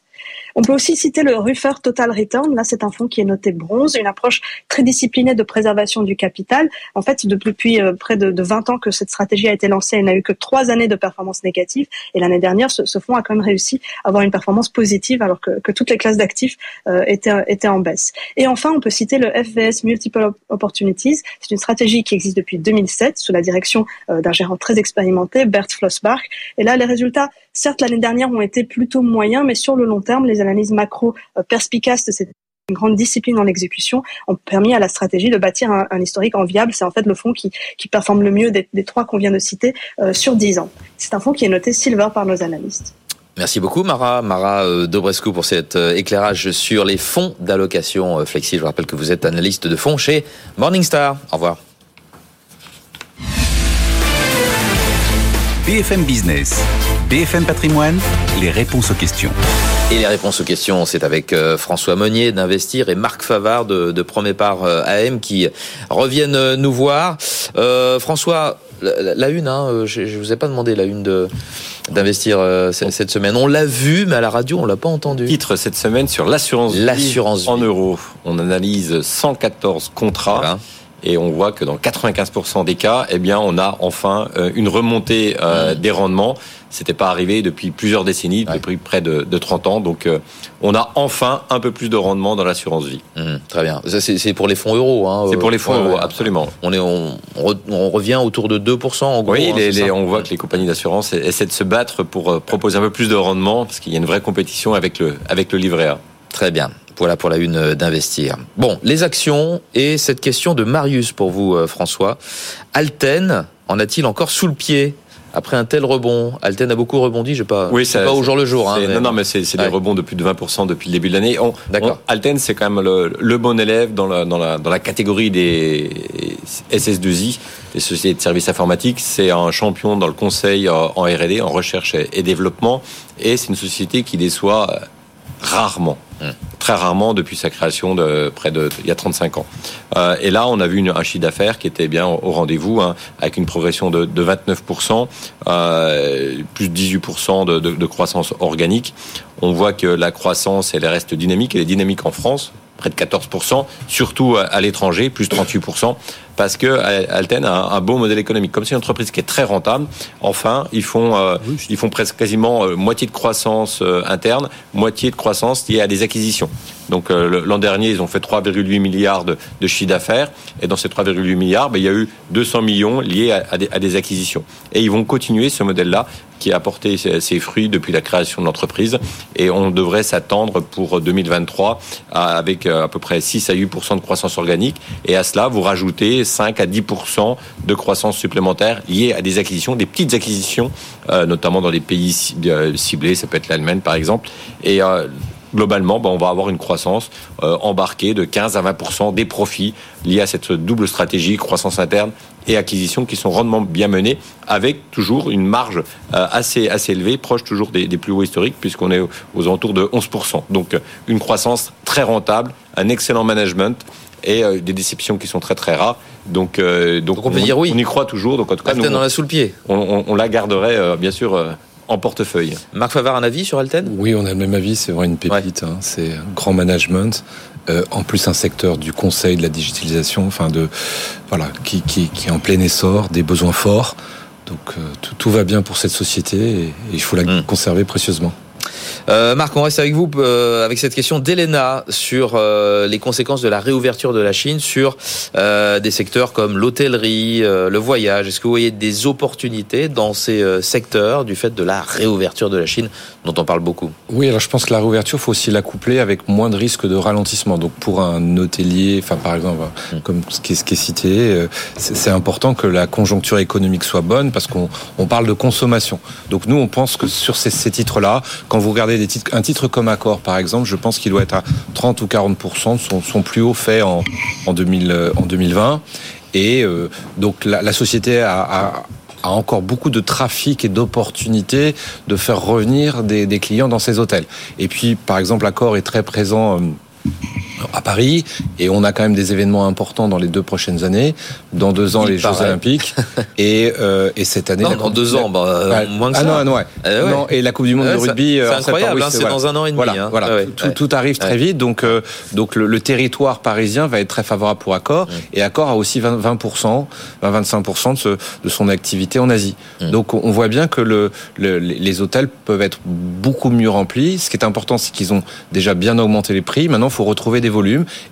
On peut aussi citer le Ruffer Total Return. Là, c'est un fonds qui est noté bronze, une approche très disciplinée de préservation du capital. En fait, depuis euh, près de, 20 ans que cette stratégie a été lancée, elle n'a eu que trois années de performance négative. Et l'année dernière, ce, fonds a quand même réussi à avoir une performance positive alors que, que toutes les classes d'actifs euh, étaient, étaient en baisse. Et enfin, on peut citer le FVS Multiple Opportunities. C'est une stratégie qui existe depuis 2007 sous la direction euh, d'un gérant très expérimenté, Bert Flossbach. Et là, les résultats, certes, l'année dernière ont été plutôt moyens, mais sur le long terme, les analyses macro euh, perspicaces de cette grande discipline dans l'exécution ont permis à la stratégie de bâtir un, historique enviable. C'est en fait le fonds qui, qui performe le mieux des, trois qu'on vient de citer euh, sur 10 ans. C'est un fonds qui est noté silver par nos analystes. Merci beaucoup Mara, Mara euh, Dobrescu pour cet éclairage sur les fonds d'allocation flexible. Je rappelle que vous êtes analyste de fonds chez Morningstar. Au revoir. BFM Business, BFM Patrimoine, les réponses aux questions. Et les réponses aux questions, c'est avec euh, François Monnier d'Investir et Marc Favard de, de Premier Part euh, AM qui reviennent euh, nous voir. François, la, une, hein, je, ne vous ai pas demandé la une de d'investir cette semaine. On l'a vu, mais à la radio, on l'a pas entendu. Titre cette semaine sur l'assurance l'assurance en euros. On analyse 114 contrats et on voit que dans 95% des cas, eh bien, on a enfin euh, une remontée euh, mmh. des rendements. C'était pas arrivé depuis plusieurs décennies, depuis près de, de, 30 ans. Donc, euh, on a enfin un peu plus de rendement dans l'assurance vie. Mmh, très bien. C'est pour les fonds euros. Hein, c'est pour les fonds euros, absolument. On, est, on, on, revient autour de 2% en gros. Oui, hein, les, on voit que les compagnies d'assurance essaient de se battre pour proposer un peu plus de rendement parce qu'il y a une vraie compétition avec le, avec le livret A. Très bien. Voilà pour la une d'investir. Bon, les actions et cette question de Marius pour vous, euh, François. Alten en a-t-il encore sous le pied après un tel rebond, Alten a beaucoup rebondi, je pas, oui, ça, pas au jour le jour. Hein, non, non, mais c'est des rebonds de plus de 20% depuis le début de l'année. D'accord. Alten, c'est quand même le, bon élève dans la, dans, la, dans la catégorie des SS2I, les sociétés de services informatiques. C'est un champion dans le conseil en R&D, en recherche et développement, et c'est une société qui déçoit rarement. Hum. Très rarement depuis sa création de près de il y a 35 ans. Euh, et là, on a vu une, un chiffre d'affaires qui était bien au rendez-vous, hein, avec une progression de, de 29%, euh, plus de 18% de, de, de, croissance organique. On voit que la croissance, elle reste dynamique, elle est dynamique en France, près de 14%, surtout à l'étranger, plus 38% parce que Alten a un bon modèle économique. Comme c'est une entreprise qui est très rentable, enfin, ils font, euh, ils font presque quasiment euh, moitié de croissance euh, interne, moitié de croissance liée à des acquisitions. Donc l'an dernier, ils ont fait 3,8 milliards de, de chiffre d'affaires, et dans ces 3,8 milliards, ben, il y a eu 200 millions liés à, des, à, des, acquisitions. Et ils vont continuer ce modèle-là qui a apporté ses fruits depuis la création de l'entreprise, et on devrait s'attendre pour 2023 avec à peu près 6 à 8% de croissance organique, et à cela, vous rajoutez 5 à 10% de croissance supplémentaire liée à des acquisitions, des petites acquisitions, euh, notamment dans les pays euh, ciblés, ça peut être l'Allemagne par exemple. Et euh, globalement, ben, on va avoir une croissance embarquée de 15 à 20% des profits liés à cette double stratégie, croissance interne et acquisition, qui sont rendement bien menées, avec toujours une marge assez, élevée, proche toujours des, des plus hauts historiques, puisqu'on est aux alentours de 11 Donc une croissance très rentable, un excellent management et des déceptions qui sont très très rares donc, euh, donc, on peut dire oui. On y croit toujours. Donc en tout cas, nous, on, la sous le pied. On, la garderait euh, bien sûr euh, en portefeuille. Marc Favard, un avis sur Alten? Oui, on a le même avis. C'est vraiment une pépite. Hein. C'est un grand management. en plus, un secteur du conseil, de la digitalisation, enfin de voilà, qui, qui, qui est en plein essor, des besoins forts. Donc tout, tout, va bien pour cette société et, il faut la hmm. conserver précieusement. Euh, Marc, on reste avec vous euh, avec cette question d'Elena sur euh, les conséquences de la réouverture de la Chine sur des secteurs comme l'hôtellerie, le voyage. Est-ce que vous voyez des opportunités dans ces secteurs du fait de la réouverture de la Chine dont on parle beaucoup? Oui, alors je pense que la réouverture, faut aussi la coupler avec moins de risques de ralentissement. Donc pour un hôtelier, enfin par exemple, hmm. comme ce qui est, ce qui est cité, c'est important que la conjoncture économique soit bonne parce qu'on on parle de consommation. Donc nous, on pense que sur ces, ces titres-là, quand vous regardez un titre comme Accor, par exemple, je pense qu'il doit être à 30 ou 40% son, son plus haut fait en, en, 2000, en 2020. Et euh, donc la, société a, encore beaucoup de trafic et d'opportunités de faire revenir des, des, clients dans ses hôtels. Et puis, par exemple, Accor est très présent. À Paris et on a quand même des événements importants dans les deux prochaines années. Dans deux ans, les Jeux Olympiques et, euh, et cette année. Non, dans deux ans, bah, bah, moins que ah ça. Non, non, ouais. Euh, non, et la Coupe du Monde de rugby. C'est euh, incroyable, hein, c'est dans un an et demi. Voilà, hein. voilà. tout, tout, arrive très vite, donc euh, donc le, le, territoire parisien va être très favorable pour Accor et Accor a aussi 20, 20%, 20-25% de, ce, de son activité en Asie. Donc on voit bien que le, le, les hôtels peuvent être beaucoup mieux remplis. Ce qui est important, c'est qu'ils ont déjà bien augmenté les prix. Maintenant, il faut retrouver des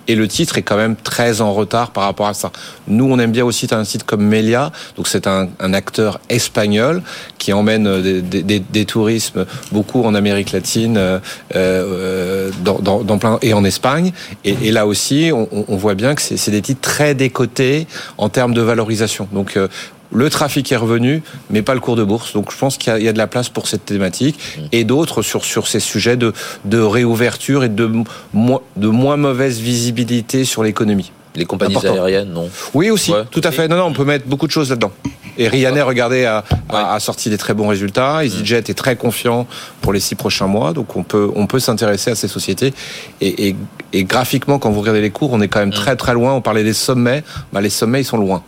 et le titre est quand même très en retard par rapport à ça. Nous, on aime bien aussi un site comme Melia, donc c'est un, acteur espagnol qui emmène des, des, des, tourismes beaucoup en Amérique latine, euh, euh, dans, plein et en Espagne. Et, là aussi, on, on, voit bien que c'est des titres très décotés en termes de valorisation. Donc euh, le trafic est revenu, mais pas le cours de bourse. Donc je pense qu'il y, y, a de la place pour cette thématique mmh. et d'autres sur, sur ces sujets de, de réouverture et de, de moins mauvaise visibilité sur l'économie. Les compagnies Important. aériennes, non? Oui, aussi, ouais, tout à fait. Non, non, on peut mettre beaucoup de choses là-dedans. Et Ryanair, regardez, a, sorti des très bons résultats. Mmh. EasyJet est très confiant pour les six prochains mois. Donc, on peut, on peut s'intéresser à ces sociétés. Et, et, et, graphiquement, quand vous regardez les cours, on est quand même mmh. très, très loin. On parlait des sommets. Bah, les sommets, ils sont loin.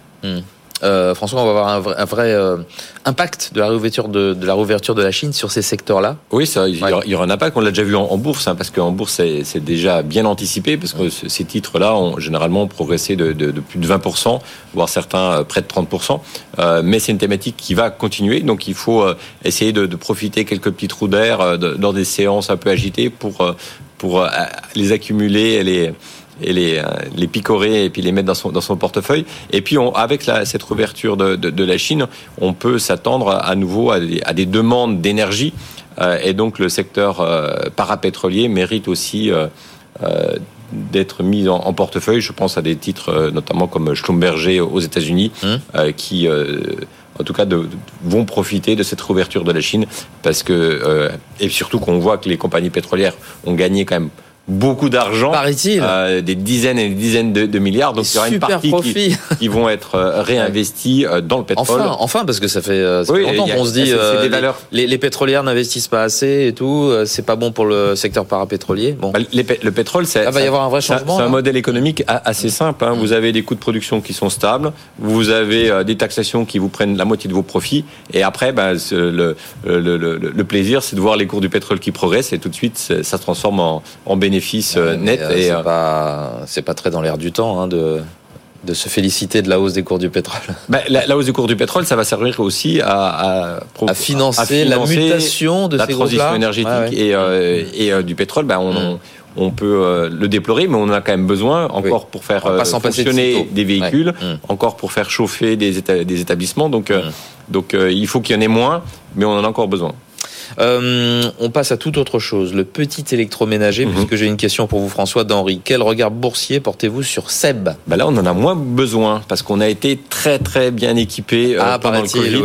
Euh, François, on va avoir un vrai, un vrai euh, impact de la réouverture de, de, la réouverture de la Chine sur ces secteurs-là. Oui, ça, il, y aura, il, y aura, un impact. On l'a déjà vu en, en bourse, hein, parce qu'en bourse, c'est déjà bien anticipé, parce que ouais. ces titres-là ont généralement progressé de, de, de, plus de 20%, voire certains euh, près de 30%. Euh, mais c'est une thématique qui va continuer, donc il faut euh, essayer de, profiter quelques petits trous d'air euh, dans des séances un peu agitées pour, pour les accumuler et les et les, euh, les picorer et puis les mettre dans son, dans son portefeuille. Et puis, on, avec la, cette ouverture de, de, de, la Chine, on peut s'attendre à nouveau à des, à des demandes d'énergie. Euh, et donc, le secteur euh, parapétrolier mérite aussi d'être mis en, portefeuille. Je pense à des titres notamment comme Schlumberger aux États-Unis, mmh. qui en tout cas, de, vont profiter de cette réouverture de la Chine parce que, et surtout qu'on voit que les compagnies pétrolières ont gagné quand même beaucoup d'argent, euh, des dizaines et des dizaines de, de milliards. Donc il y aura une partie qui, qui, vont être euh, réinvestis euh, dans le pétrole. Enfin, enfin parce que ça fait, ça oui, fait longtemps qu'on se dit euh, des valeurs. Les, les, pétrolières n'investissent pas assez et tout. C'est pas bon pour le secteur parapétrolier. Bon, bah, les, le pétrole, c'est va y avoir un vrai changement. C'est un modèle économique assez simple. Hein. Vous avez des coûts de production qui sont stables. Vous avez des taxations qui vous prennent la moitié de vos profits. Et après, bah, le, le, le, le, plaisir, c'est de voir les cours du pétrole qui progressent et tout de suite, ça se transforme en, en bénéfice bénéfice net. et c'est pas, c'est pas très dans l'air du temps hein, de de se féliciter de la hausse des cours du pétrole. Ben, la, hausse des cours du pétrole, ça va servir aussi à, à, financer, la mutation de la ces transition énergétique et, et du pétrole. Ben, on, mm on peut euh, le déplorer, mais on en a quand même besoin encore pour faire euh, fonctionner des véhicules, mmh. encore pour faire chauffer des, établissements. Donc, euh, mmh. donc il faut qu'il y en ait moins, mais on en a encore besoin. Euh, on passe à toute autre chose. Le petit électroménager, mhm. puisque j'ai une question pour vous, François d'Henri. Quel regard boursier portez-vous sur Seb? Bah Là, on en a moins besoin parce qu'on a été très très bien équipé euh, ah, pendant le Covid.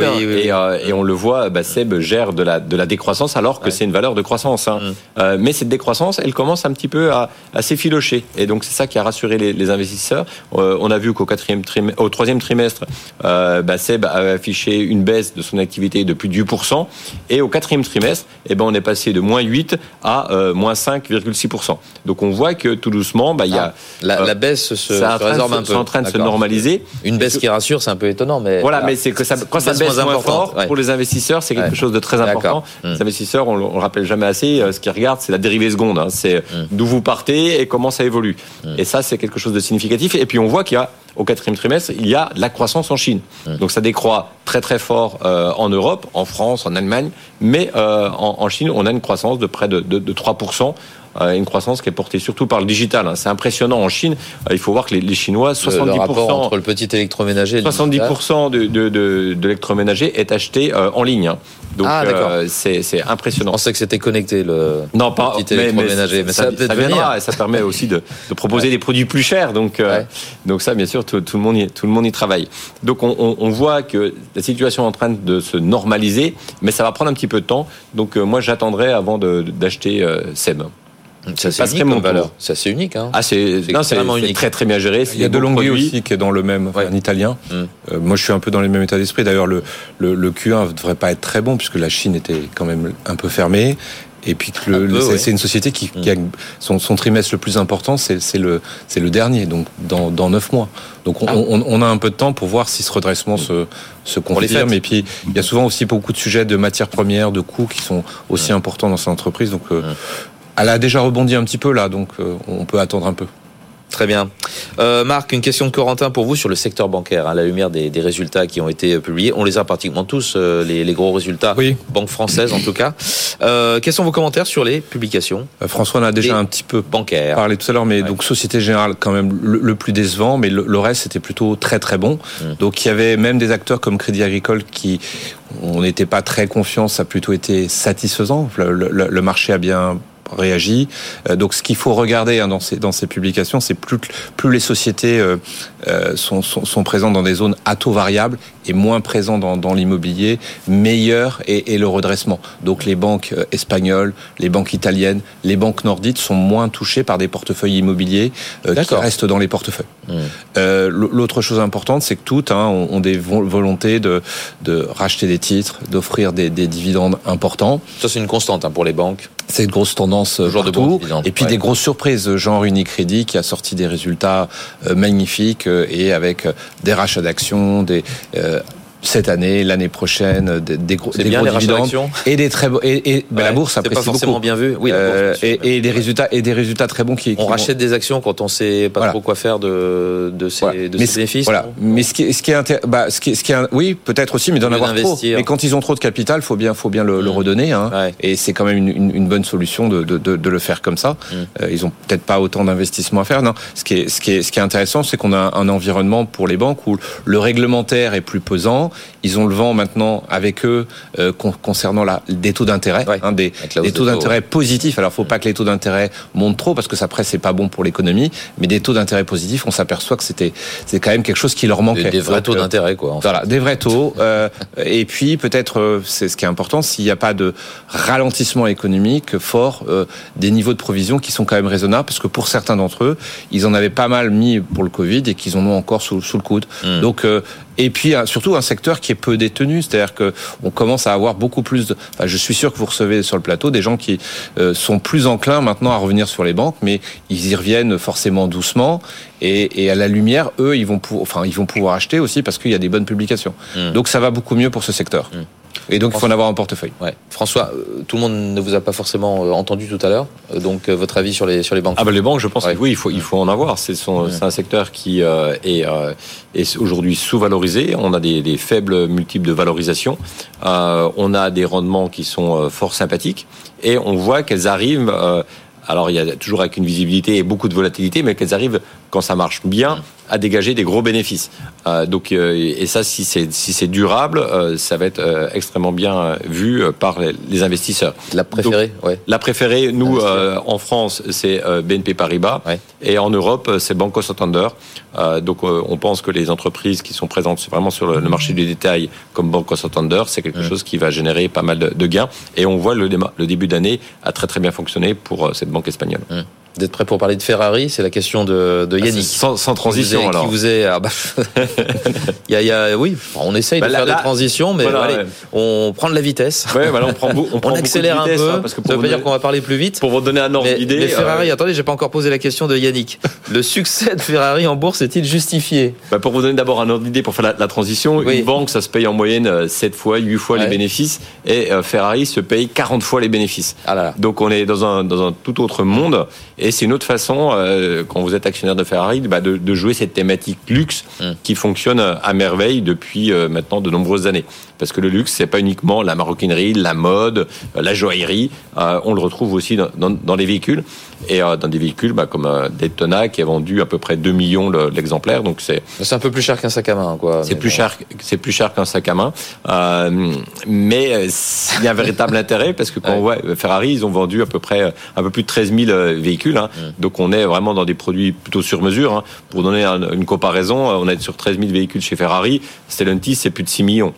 Euh, et, on le voit, bah, Seb gère de la, de la décroissance alors que c'est une valeur de croissance. Hein. Mm. mais cette décroissance, elle commence un petit peu à, à s'effilocher. Et donc, c'est ça qui a rassuré les, investisseurs. on a vu qu'au quatrième au troisième trimestre, bah, Seb a affiché une baisse de son activité de plus de 8%. Et au quatrième trimestre, eh ben, on est passé de moins 8 à euh, moins 5,6%. Donc on voit que tout doucement, bah, il y a... Ah, la, euh, baisse se, résorbe un peu. C'est en train de se normaliser. Une baisse qui rassure, c'est un peu étonnant. Mais voilà, mais c'est que ça, quand ça baisse moins, fort, pour les investisseurs, c'est quelque chose de très important. Les hmm. investisseurs, on, ne le rappelle jamais assez, euh, ce qu'ils regardent, c'est la dérivée seconde. Hein. C'est hmm. d'où vous partez et comment ça évolue. Hmm. Et ça, c'est quelque chose de significatif. Et puis on voit qu'il y a au quatrième trimestre, il y a la croissance en Chine. Donc ça décroît très très fort euh, en Europe, en France, en Allemagne, mais euh, en, Chine, on a une croissance de près de, de, de 3% euh, une croissance qui est portée surtout par le digital. Hein. C'est impressionnant en Chine. Il faut voir que les, Chinois, 70% le, entre le petit électroménager, 70% de, de, de, l'électroménager est acheté en ligne. Hein. Donc ah, c'est impressionnant. On sait que c'était connecté le non, pas, petit électroménager, mais, ça, ça, viendra et ça permet aussi de, proposer des produits plus chers. Donc, donc ça, bien sûr, tout, le monde y, tout le monde y travaille. Donc on, on, on, voit que la situation est en train de se normaliser, mais ça va prendre un petit peu de temps. Donc moi, j'attendrai avant d'acheter Seb. Ça c'est unique comme valeur. Ça c'est unique. Hein. Ah c'est vraiment unique. Très très bien géré. Il y a de Longhi aussi qui est dans le même, en italien. Mm. Euh, moi je suis un peu dans les mêmes états d'esprit. D'ailleurs le, le, le Q1 ne devrait pas être très bon puisque la Chine était quand même un peu fermée. Et puis que c'est une société qui, qui a mm. son, son, trimestre le plus important, c'est le, le dernier, donc dans, dans 9 mois. Donc on, ah. on, on, a un peu de temps pour voir si ce redressement mm. se, se confirme. Et puis il y a souvent aussi beaucoup de sujets de matières premières, de coûts qui sont aussi importants dans cette entreprise. Donc euh, elle a déjà rebondi un petit peu là, donc euh, on peut attendre un peu. Très bien. Euh, Marc, une question de Corentin pour vous sur le secteur bancaire, à la lumière des, résultats qui ont été publiés. On les a pratiquement tous, euh, les, gros résultats, oui. banque française en tout cas. quels sont vos commentaires sur les publications François en a déjà un petit peu bancaire. parlé tout à l'heure, mais donc Société Générale quand même le, plus décevant, mais le, reste c'était plutôt très très bon. Mmh. Donc il y avait même des acteurs comme Crédit Agricole qui on n'était pas très confiants, ça a plutôt été satisfaisant. le marché a bien réagit. Euh, donc ce qu'il faut regarder hein, dans, ces, dans ces publications, c'est plus, plus les sociétés euh, euh, sont, sont, sont, présentes dans des zones à taux variable et moins présentes dans, dans l'immobilier, meilleur est, le redressement. Donc les banques espagnoles, les banques italiennes, les banques nordiques sont moins touchées par des portefeuilles immobiliers qui restent dans les portefeuilles. Mmh. L'autre chose importante, c'est que toutes hein, ont, des volontés de, de racheter des titres, d'offrir des, des dividendes importants. Ça c'est une constante hein, pour les banques. C'est une grosse tendance genre partout. De et puis des grosses surprises, genre Unicredit qui a sorti des résultats euh, magnifiques euh, et avec euh, des rachats d'actions, des cette année, l'année prochaine, des, gros, des bien, gros dividendes et des très et, et ben, la bourse apprécie pas forcément beaucoup. bien vu. Oui, euh, et, et, des résultats et des résultats très bons qui. On rachète des actions quand on sait pas trop quoi faire de de ces, de ces bénéfices. Voilà. Mais ce qui, ce qui est bah, ce qui, ce qui est, oui, peut-être aussi, mais d'en avoir trop. Mais quand ils ont trop de capital, faut bien, faut bien le, le mmh. redonner. Hein. Ouais. Et c'est quand même une, une, une, bonne solution de, de, de, de le faire comme ça. Mmh. Euh, ils ont peut-être pas autant d'investissements à faire. Non. Ce qui est, ce qui est, ce qui est intéressant, c'est qu'on a un environnement pour les banques où le réglementaire est plus pesant. Ils ont le vent maintenant avec eux euh, concernant la, des taux d'intérêt, hein, des, des, taux d'intérêt positifs. Alors, faut pas que les taux d'intérêt montent trop parce que ça après c'est pas bon pour l'économie, mais des taux d'intérêt positifs, on s'aperçoit que c'était c'est quand même quelque chose qui leur manquait. Des, vrais taux euh, d'intérêt quoi. En voilà, des vrais taux. euh, et puis peut-être euh, c'est ce qui est important, s'il n'y a pas de ralentissement économique fort, euh, des niveaux de provision qui sont quand même raisonnables, parce que pour certains d'entre eux, ils en avaient pas mal mis pour le Covid et qu'ils en ont encore sous, sous le coude. Hmm. Donc et puis surtout un secteur qui est peu détenu, c'est-à-dire que on commence à avoir beaucoup plus de. Enfin, je suis sûr que vous recevez sur le plateau des gens qui euh, sont plus enclins maintenant à revenir sur les banques, mais ils y reviennent forcément doucement. Et, et à la lumière, eux, ils vont, pour, enfin, ils vont pouvoir acheter aussi parce qu'il y a des bonnes publications. Hmm. Donc ça va beaucoup mieux pour ce secteur. Hmm. Et donc, il faut en avoir un portefeuille. Ouais. François, euh, tout le monde ne vous a pas forcément euh, entendu tout à l'heure. Euh, Donc, votre avis sur les, sur les banques Ah ben les banques, je pense Ouais. que oui, il faut, il faut en avoir. C'est un secteur qui euh, est, euh, est aujourd'hui sous-valorisé. On a des, des faibles multiples de valorisation. Euh, on a des rendements qui sont euh, fort sympathiques. Et on voit qu'elles arrivent... euh, alors il y a toujours avec une visibilité et beaucoup de volatilité, mais qu'elles arrivent quand ça marche bien à dégager des gros bénéfices. Euh, donc euh, et ça si c'est si c'est durable, euh, ça va être euh, extrêmement bien euh, vu euh, par les, les investisseurs. La préférée Ouais. La préférée, nous, euh, en France, c'est euh, BNP Paribas. Ouais. Et en Europe, c'est Banco Santander. Euh, donc, euh, on pense que les entreprises qui sont présentes vraiment sur le, le marché du détail, comme Banco Santander, c'est quelque chose qui va générer pas mal de, de gains. Et on voit le, déma- le début d'année a très très bien fonctionné pour euh, cette banque espagnole. Êtes prêt pour parler de Ferrari C'est la question de, de Ah, Yannick. sans, sans Qui vous transition, est- alors. Qui vous est, ah bah, y a, y a- oui, on essaye Bah, de là- faire là- des transitions, mais voilà, allez, ouais. on prend de la vitesse. Ouais, on prend, prend accélère vitesse, un peu. hein, parce que ça veut pas dire qu'on va parler plus vite. Pour vous donner un ordre d'idée. mais Ferrari, euh, attendez, j'ai pas encore posé la question de Yannick. Le succès de Ferrari en bourse est-il justifié? Bah, pour vous donner d'abord un ordre d'idée pour faire la, la transition, Oui. une banque ça se paye en moyenne euh, 7 fois, 8 fois Ouais. les bénéfices et euh, Ferrari se paye 40 fois les bénéfices. Ah là. Donc on est dans un, dans un tout autre monde et c'est une autre façon, euh, quand vous êtes actionnaire de Ferrari, bah, de, de jouer cette thématique luxe Mm. qui fonctionne à merveille depuis euh, maintenant de nombreuses années. Parce que le luxe, c'est pas uniquement la maroquinerie, la mode, euh, la joaillerie, euh, on le retrouve aussi dans, dans, dans les véhicules et euh, dans des véhicules bah, comme euh, Daytona qui a vendu à peu près 2 millions le- l'exemplaire. Donc c'est C'est un peu plus cher qu'un sac à main, quoi. c'est plus bon. cher, c'est plus cher qu'un sac à main, mais il y a un véritable intérêt parce que quand Ouais. on voit Ferrari, ils ont vendu à peu près un peu plus de 13 000 euh, véhicules, hein. Donc on est vraiment dans des produits plutôt sur mesure. hein. Pour donner un- une comparaison, on est sur 13 000 véhicules chez Ferrari, Stellantis c'est plus de 6 millions,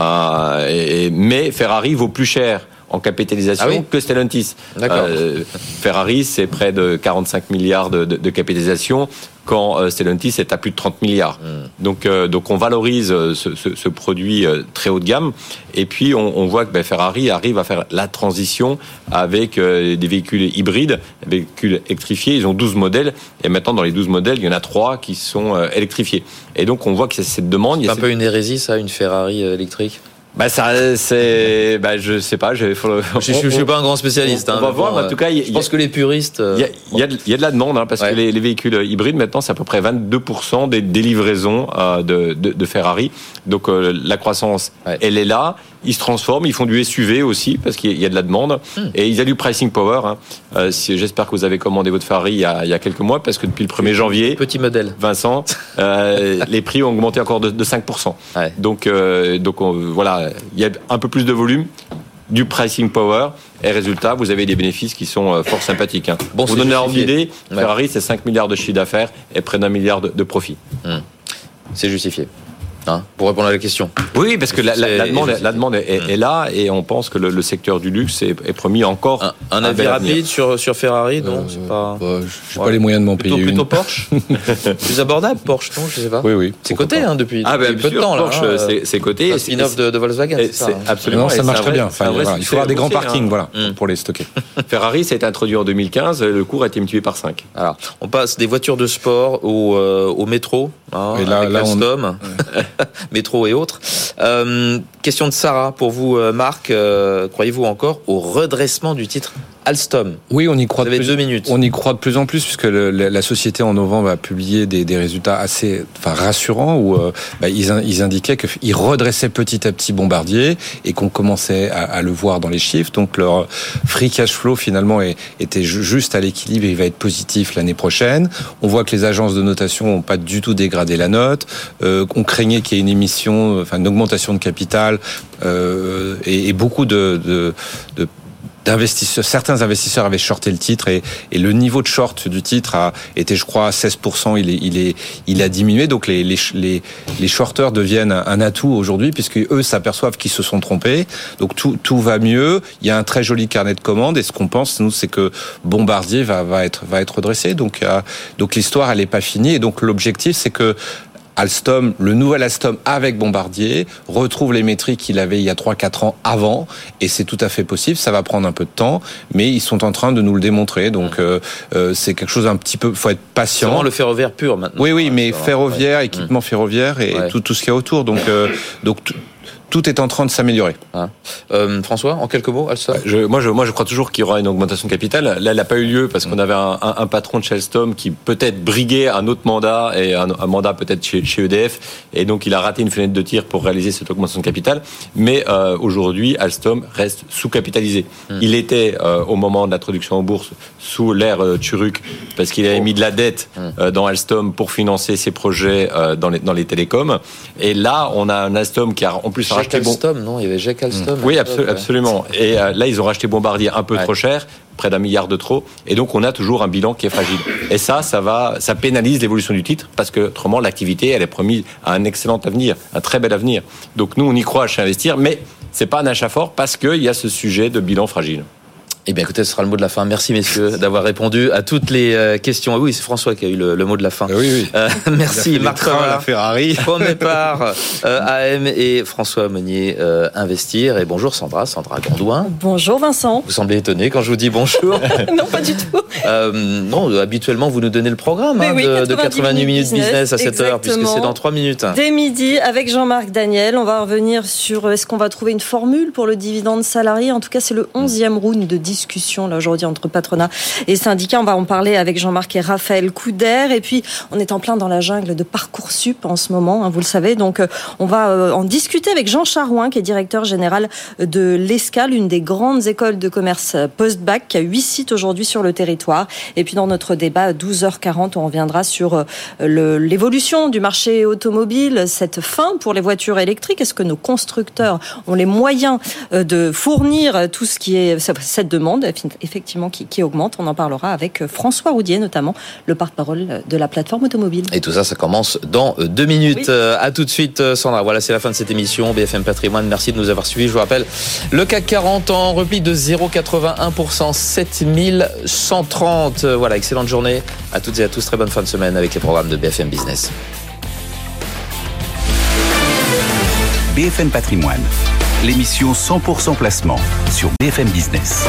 Euh, et- mais Ferrari vaut plus cher en capitalisation Ah oui que Stellantis. Euh, Ferrari, c'est près de 45 milliards de, de- de capitalisation, quand euh, Stellantis est à plus de 30 milliards. Donc, euh, donc on valorise euh, ce, ce- ce produit très haut de gamme. Et puis, on, on voit que ben, Ferrari arrive à faire la transition avec euh, des véhicules hybrides, des véhicules électrifiés. Ils ont 12 modèles. Et maintenant, dans les 12 modèles, il y en a 3 qui sont électrifiés. Et donc, on voit que c'est cette demande. C'est un cette- peu une hérésie, ça, une Ferrari électrique? Bah, ça, c'est, bah, je sais pas, je, faut- Je ne suis pas un grand spécialiste. on, hein, on va voir, bon, en tout cas, Je pense que les puristes. il y, a, il y a de- il y a de la demande, hein, parce Ouais. que les, les véhicules hybrides, maintenant, c'est à peu près 22% des, des livraisons euh, de, de, de Ferrari. Donc euh, la croissance, Ouais. elle est là. Ils se transforment, ils font du SUV aussi, parce qu'il y a de la demande. Hmm. Et ils ont du pricing power. Hein. Euh, J'espère que vous avez commandé votre Ferrari il y, a, il y a quelques mois, parce que depuis le 1er janvier, Petit modèle. Vincent, euh, les prix ont augmenté encore de, de 5%. Ouais. Donc, euh, donc on- voilà, il y a un peu plus de volume, du pricing power, et résultat, vous avez des bénéfices qui sont fort sympathiques. hein. Bon, Pour c'est donner un ordre justifié. d'idée, Ouais. Ferrari, c'est 5 milliards de chiffre d'affaires et près d'un milliard de, de profit. C'est justifié. Hein, pour répondre à la question. Oui, parce que la, la- la C'est- demande, la demande est, est- là, et on pense que le, le secteur du luxe est, est promis encore Un, un un avis rapide sur, sur Ferrari Non, Euh, c'est pas. bah, j'ai Ouais. pas les moyens de m'en Plutôt, payer plutôt une. Porsche Plus abordable, Porsche, non Je sais pas. Oui, oui. C'est coté hein, depuis, Ah, ben, depuis peu de sûr, temps. Là, Porsche, hein, c'est- c'est coté. Un et spin-off c'est- de, de Volkswagen, et c'est ça. c'est hein. absolument. Non, ça c'est marche un très bien. c'est un Enfin, voilà, il faut avoir des grands hein. parkings, voilà, Mm. pour les stocker. Ferrari, ça a été introduit en 2015, le cours a été multiplié par 5. Alors, on passe des voitures de sport au, euh, au métro, hein, Et là- avec là, on- Alstom, métro et autres. Euh, question de Sarah pour vous, euh, Marc. euh, Croyez-vous encore au redressement du titre? Alstom Oui, on y croit Vous de plus, deux minutes. On y croit de plus en plus puisque le- la, la société en novembre a publié des, des résultats assez, enfin rassurants où euh, bah, ils, in- ils indiquaient qu'ils redressaient petit à petit Bombardier et qu'on commençait à, à le voir dans les chiffres. Donc leur free cash flow finalement est- était ju- juste à l'équilibre et il va être positif l'année prochaine. On voit que les agences de notation n'ont pas du tout dégradé la note. Euh, on craignait qu'il y ait une émission, enfin une augmentation de capital euh, et, et beaucoup de, de, de d'investisseurs, certains investisseurs avaient shorté le titre et, et le niveau de short du titre a été, je crois, à 16%. Il est, il est, il a diminué. Donc les, les, les, les shorters deviennent un, un atout aujourd'hui puisque eux s'aperçoivent qu'ils se sont trompés. Donc tout, tout va mieux. Il y a un très joli carnet de commandes et ce qu'on pense, nous, c'est que Bombardier va, va être, va être redressé. Donc, euh, donc l'histoire, elle n'est pas finie. Et donc l'objectif, c'est que Alstom, le nouvel Alstom avec Bombardier, retrouve les métriques qu'il avait il y a 3-4 ans avant, et c'est tout à fait possible, ça va prendre un peu de temps, mais ils sont en train de nous le démontrer, donc euh, euh, c'est quelque chose un petit peu, faut être patient. vraiment le ferroviaire pur maintenant. Oui, oui, mais ferroviaire, ouais. équipement ferroviaire et Ouais. tout, tout ce qu'il y a autour, donc, euh, donc tout- est en train de s'améliorer. Hein. Euh, François, en quelques mots, Alstom je, moi, je, moi, je crois toujours qu'il y aura une augmentation de capital. Là, elle n'a pas eu lieu parce qu'on avait un, un, un, patron de chez Alstom qui peut-être briguait un autre mandat et un, un mandat peut-être chez, chez, EDF, et donc il a raté une fenêtre de tir pour réaliser cette augmentation de capital. Mais euh, aujourd'hui, Alstom reste sous-capitalisé. Mmh. Il était euh, au moment de l'introduction en bourse sous l'ère euh, Turuk parce qu'il avait mis de la dette mmh. dans Alstom pour financer ses projets dans les, dans les télécoms. Et là, on a un Alstom qui a en plus racheté Alstom, bon... non Il y avait Jack Alstom. Mmh. Oui, absolu absolument. Et euh, là, ils ont racheté Bombardier un peu ouais. trop cher près d'un milliard de trop, et donc on a toujours un bilan qui est fragile. Et ça, ça va, ça pénalise l'évolution du titre parce que autrement l'activité, elle est promise à un excellent avenir, un très bel avenir. Donc nous, on y croit chez Investir, mais c'est pas un achat fort parce qu'il y a ce sujet de bilan fragile. Eh bien, écoutez, ce sera le mot de la fin. Merci, messieurs, d'avoir répondu à toutes les euh, questions. Oui, c'est François qui a eu le, le, mot de la fin. Oui, oui. Euh, merci, Marc la Ferrari. Départ, euh, AM et François Meunier euh, Investir. Et bonjour, Sandra, Sandra Gondouin. Bonjour, Vincent. Vous semblez étonné quand je vous dis bonjour. non, pas du tout. non, habituellement, vous nous donnez le programme hein, oui, de, 90 de, 90 minutes business, business à 7 heures, puisque c'est dans 3 minutes. Dès midi, avec Jean-Marc Daniel, on va revenir sur est-ce qu'on va trouver une formule pour le dividende salarié? En tout cas, c'est le 11e round de discussion là aujourd'hui entre patronat et syndicats. On va en parler avec Jean-Marc et Raphaël Couder. Et puis, on est en plein dans la jungle de Parcoursup en ce moment, hein, vous le savez. Donc, on va en discuter avec Jean Charouin, qui est directeur général de l'ESCAL, une des grandes écoles de commerce post-bac, qui a huit sites aujourd'hui sur le territoire. Et puis, dans notre débat à 12h40, on reviendra sur l'évolution du marché automobile, cette fin pour les voitures électriques. Est-ce que nos constructeurs ont les moyens de fournir tout ce qui est cette demande effectivement qui, qui, augmente. On en parlera avec François Roudier, notamment le porte-parole de la plateforme automobile. Et tout ça, ça commence dans deux minutes. Oui. À tout de suite, Sandra. Voilà, c'est la fin de cette émission. BFM Patrimoine, merci de nous avoir suivis. Je vous rappelle, le CAC 40 en repli de 0,81%, 7130. Voilà, excellente journée à toutes et à tous. Très bonne fin de semaine avec les programmes de BFM Business. BFM Patrimoine, l'émission 100% placement sur BFM Business.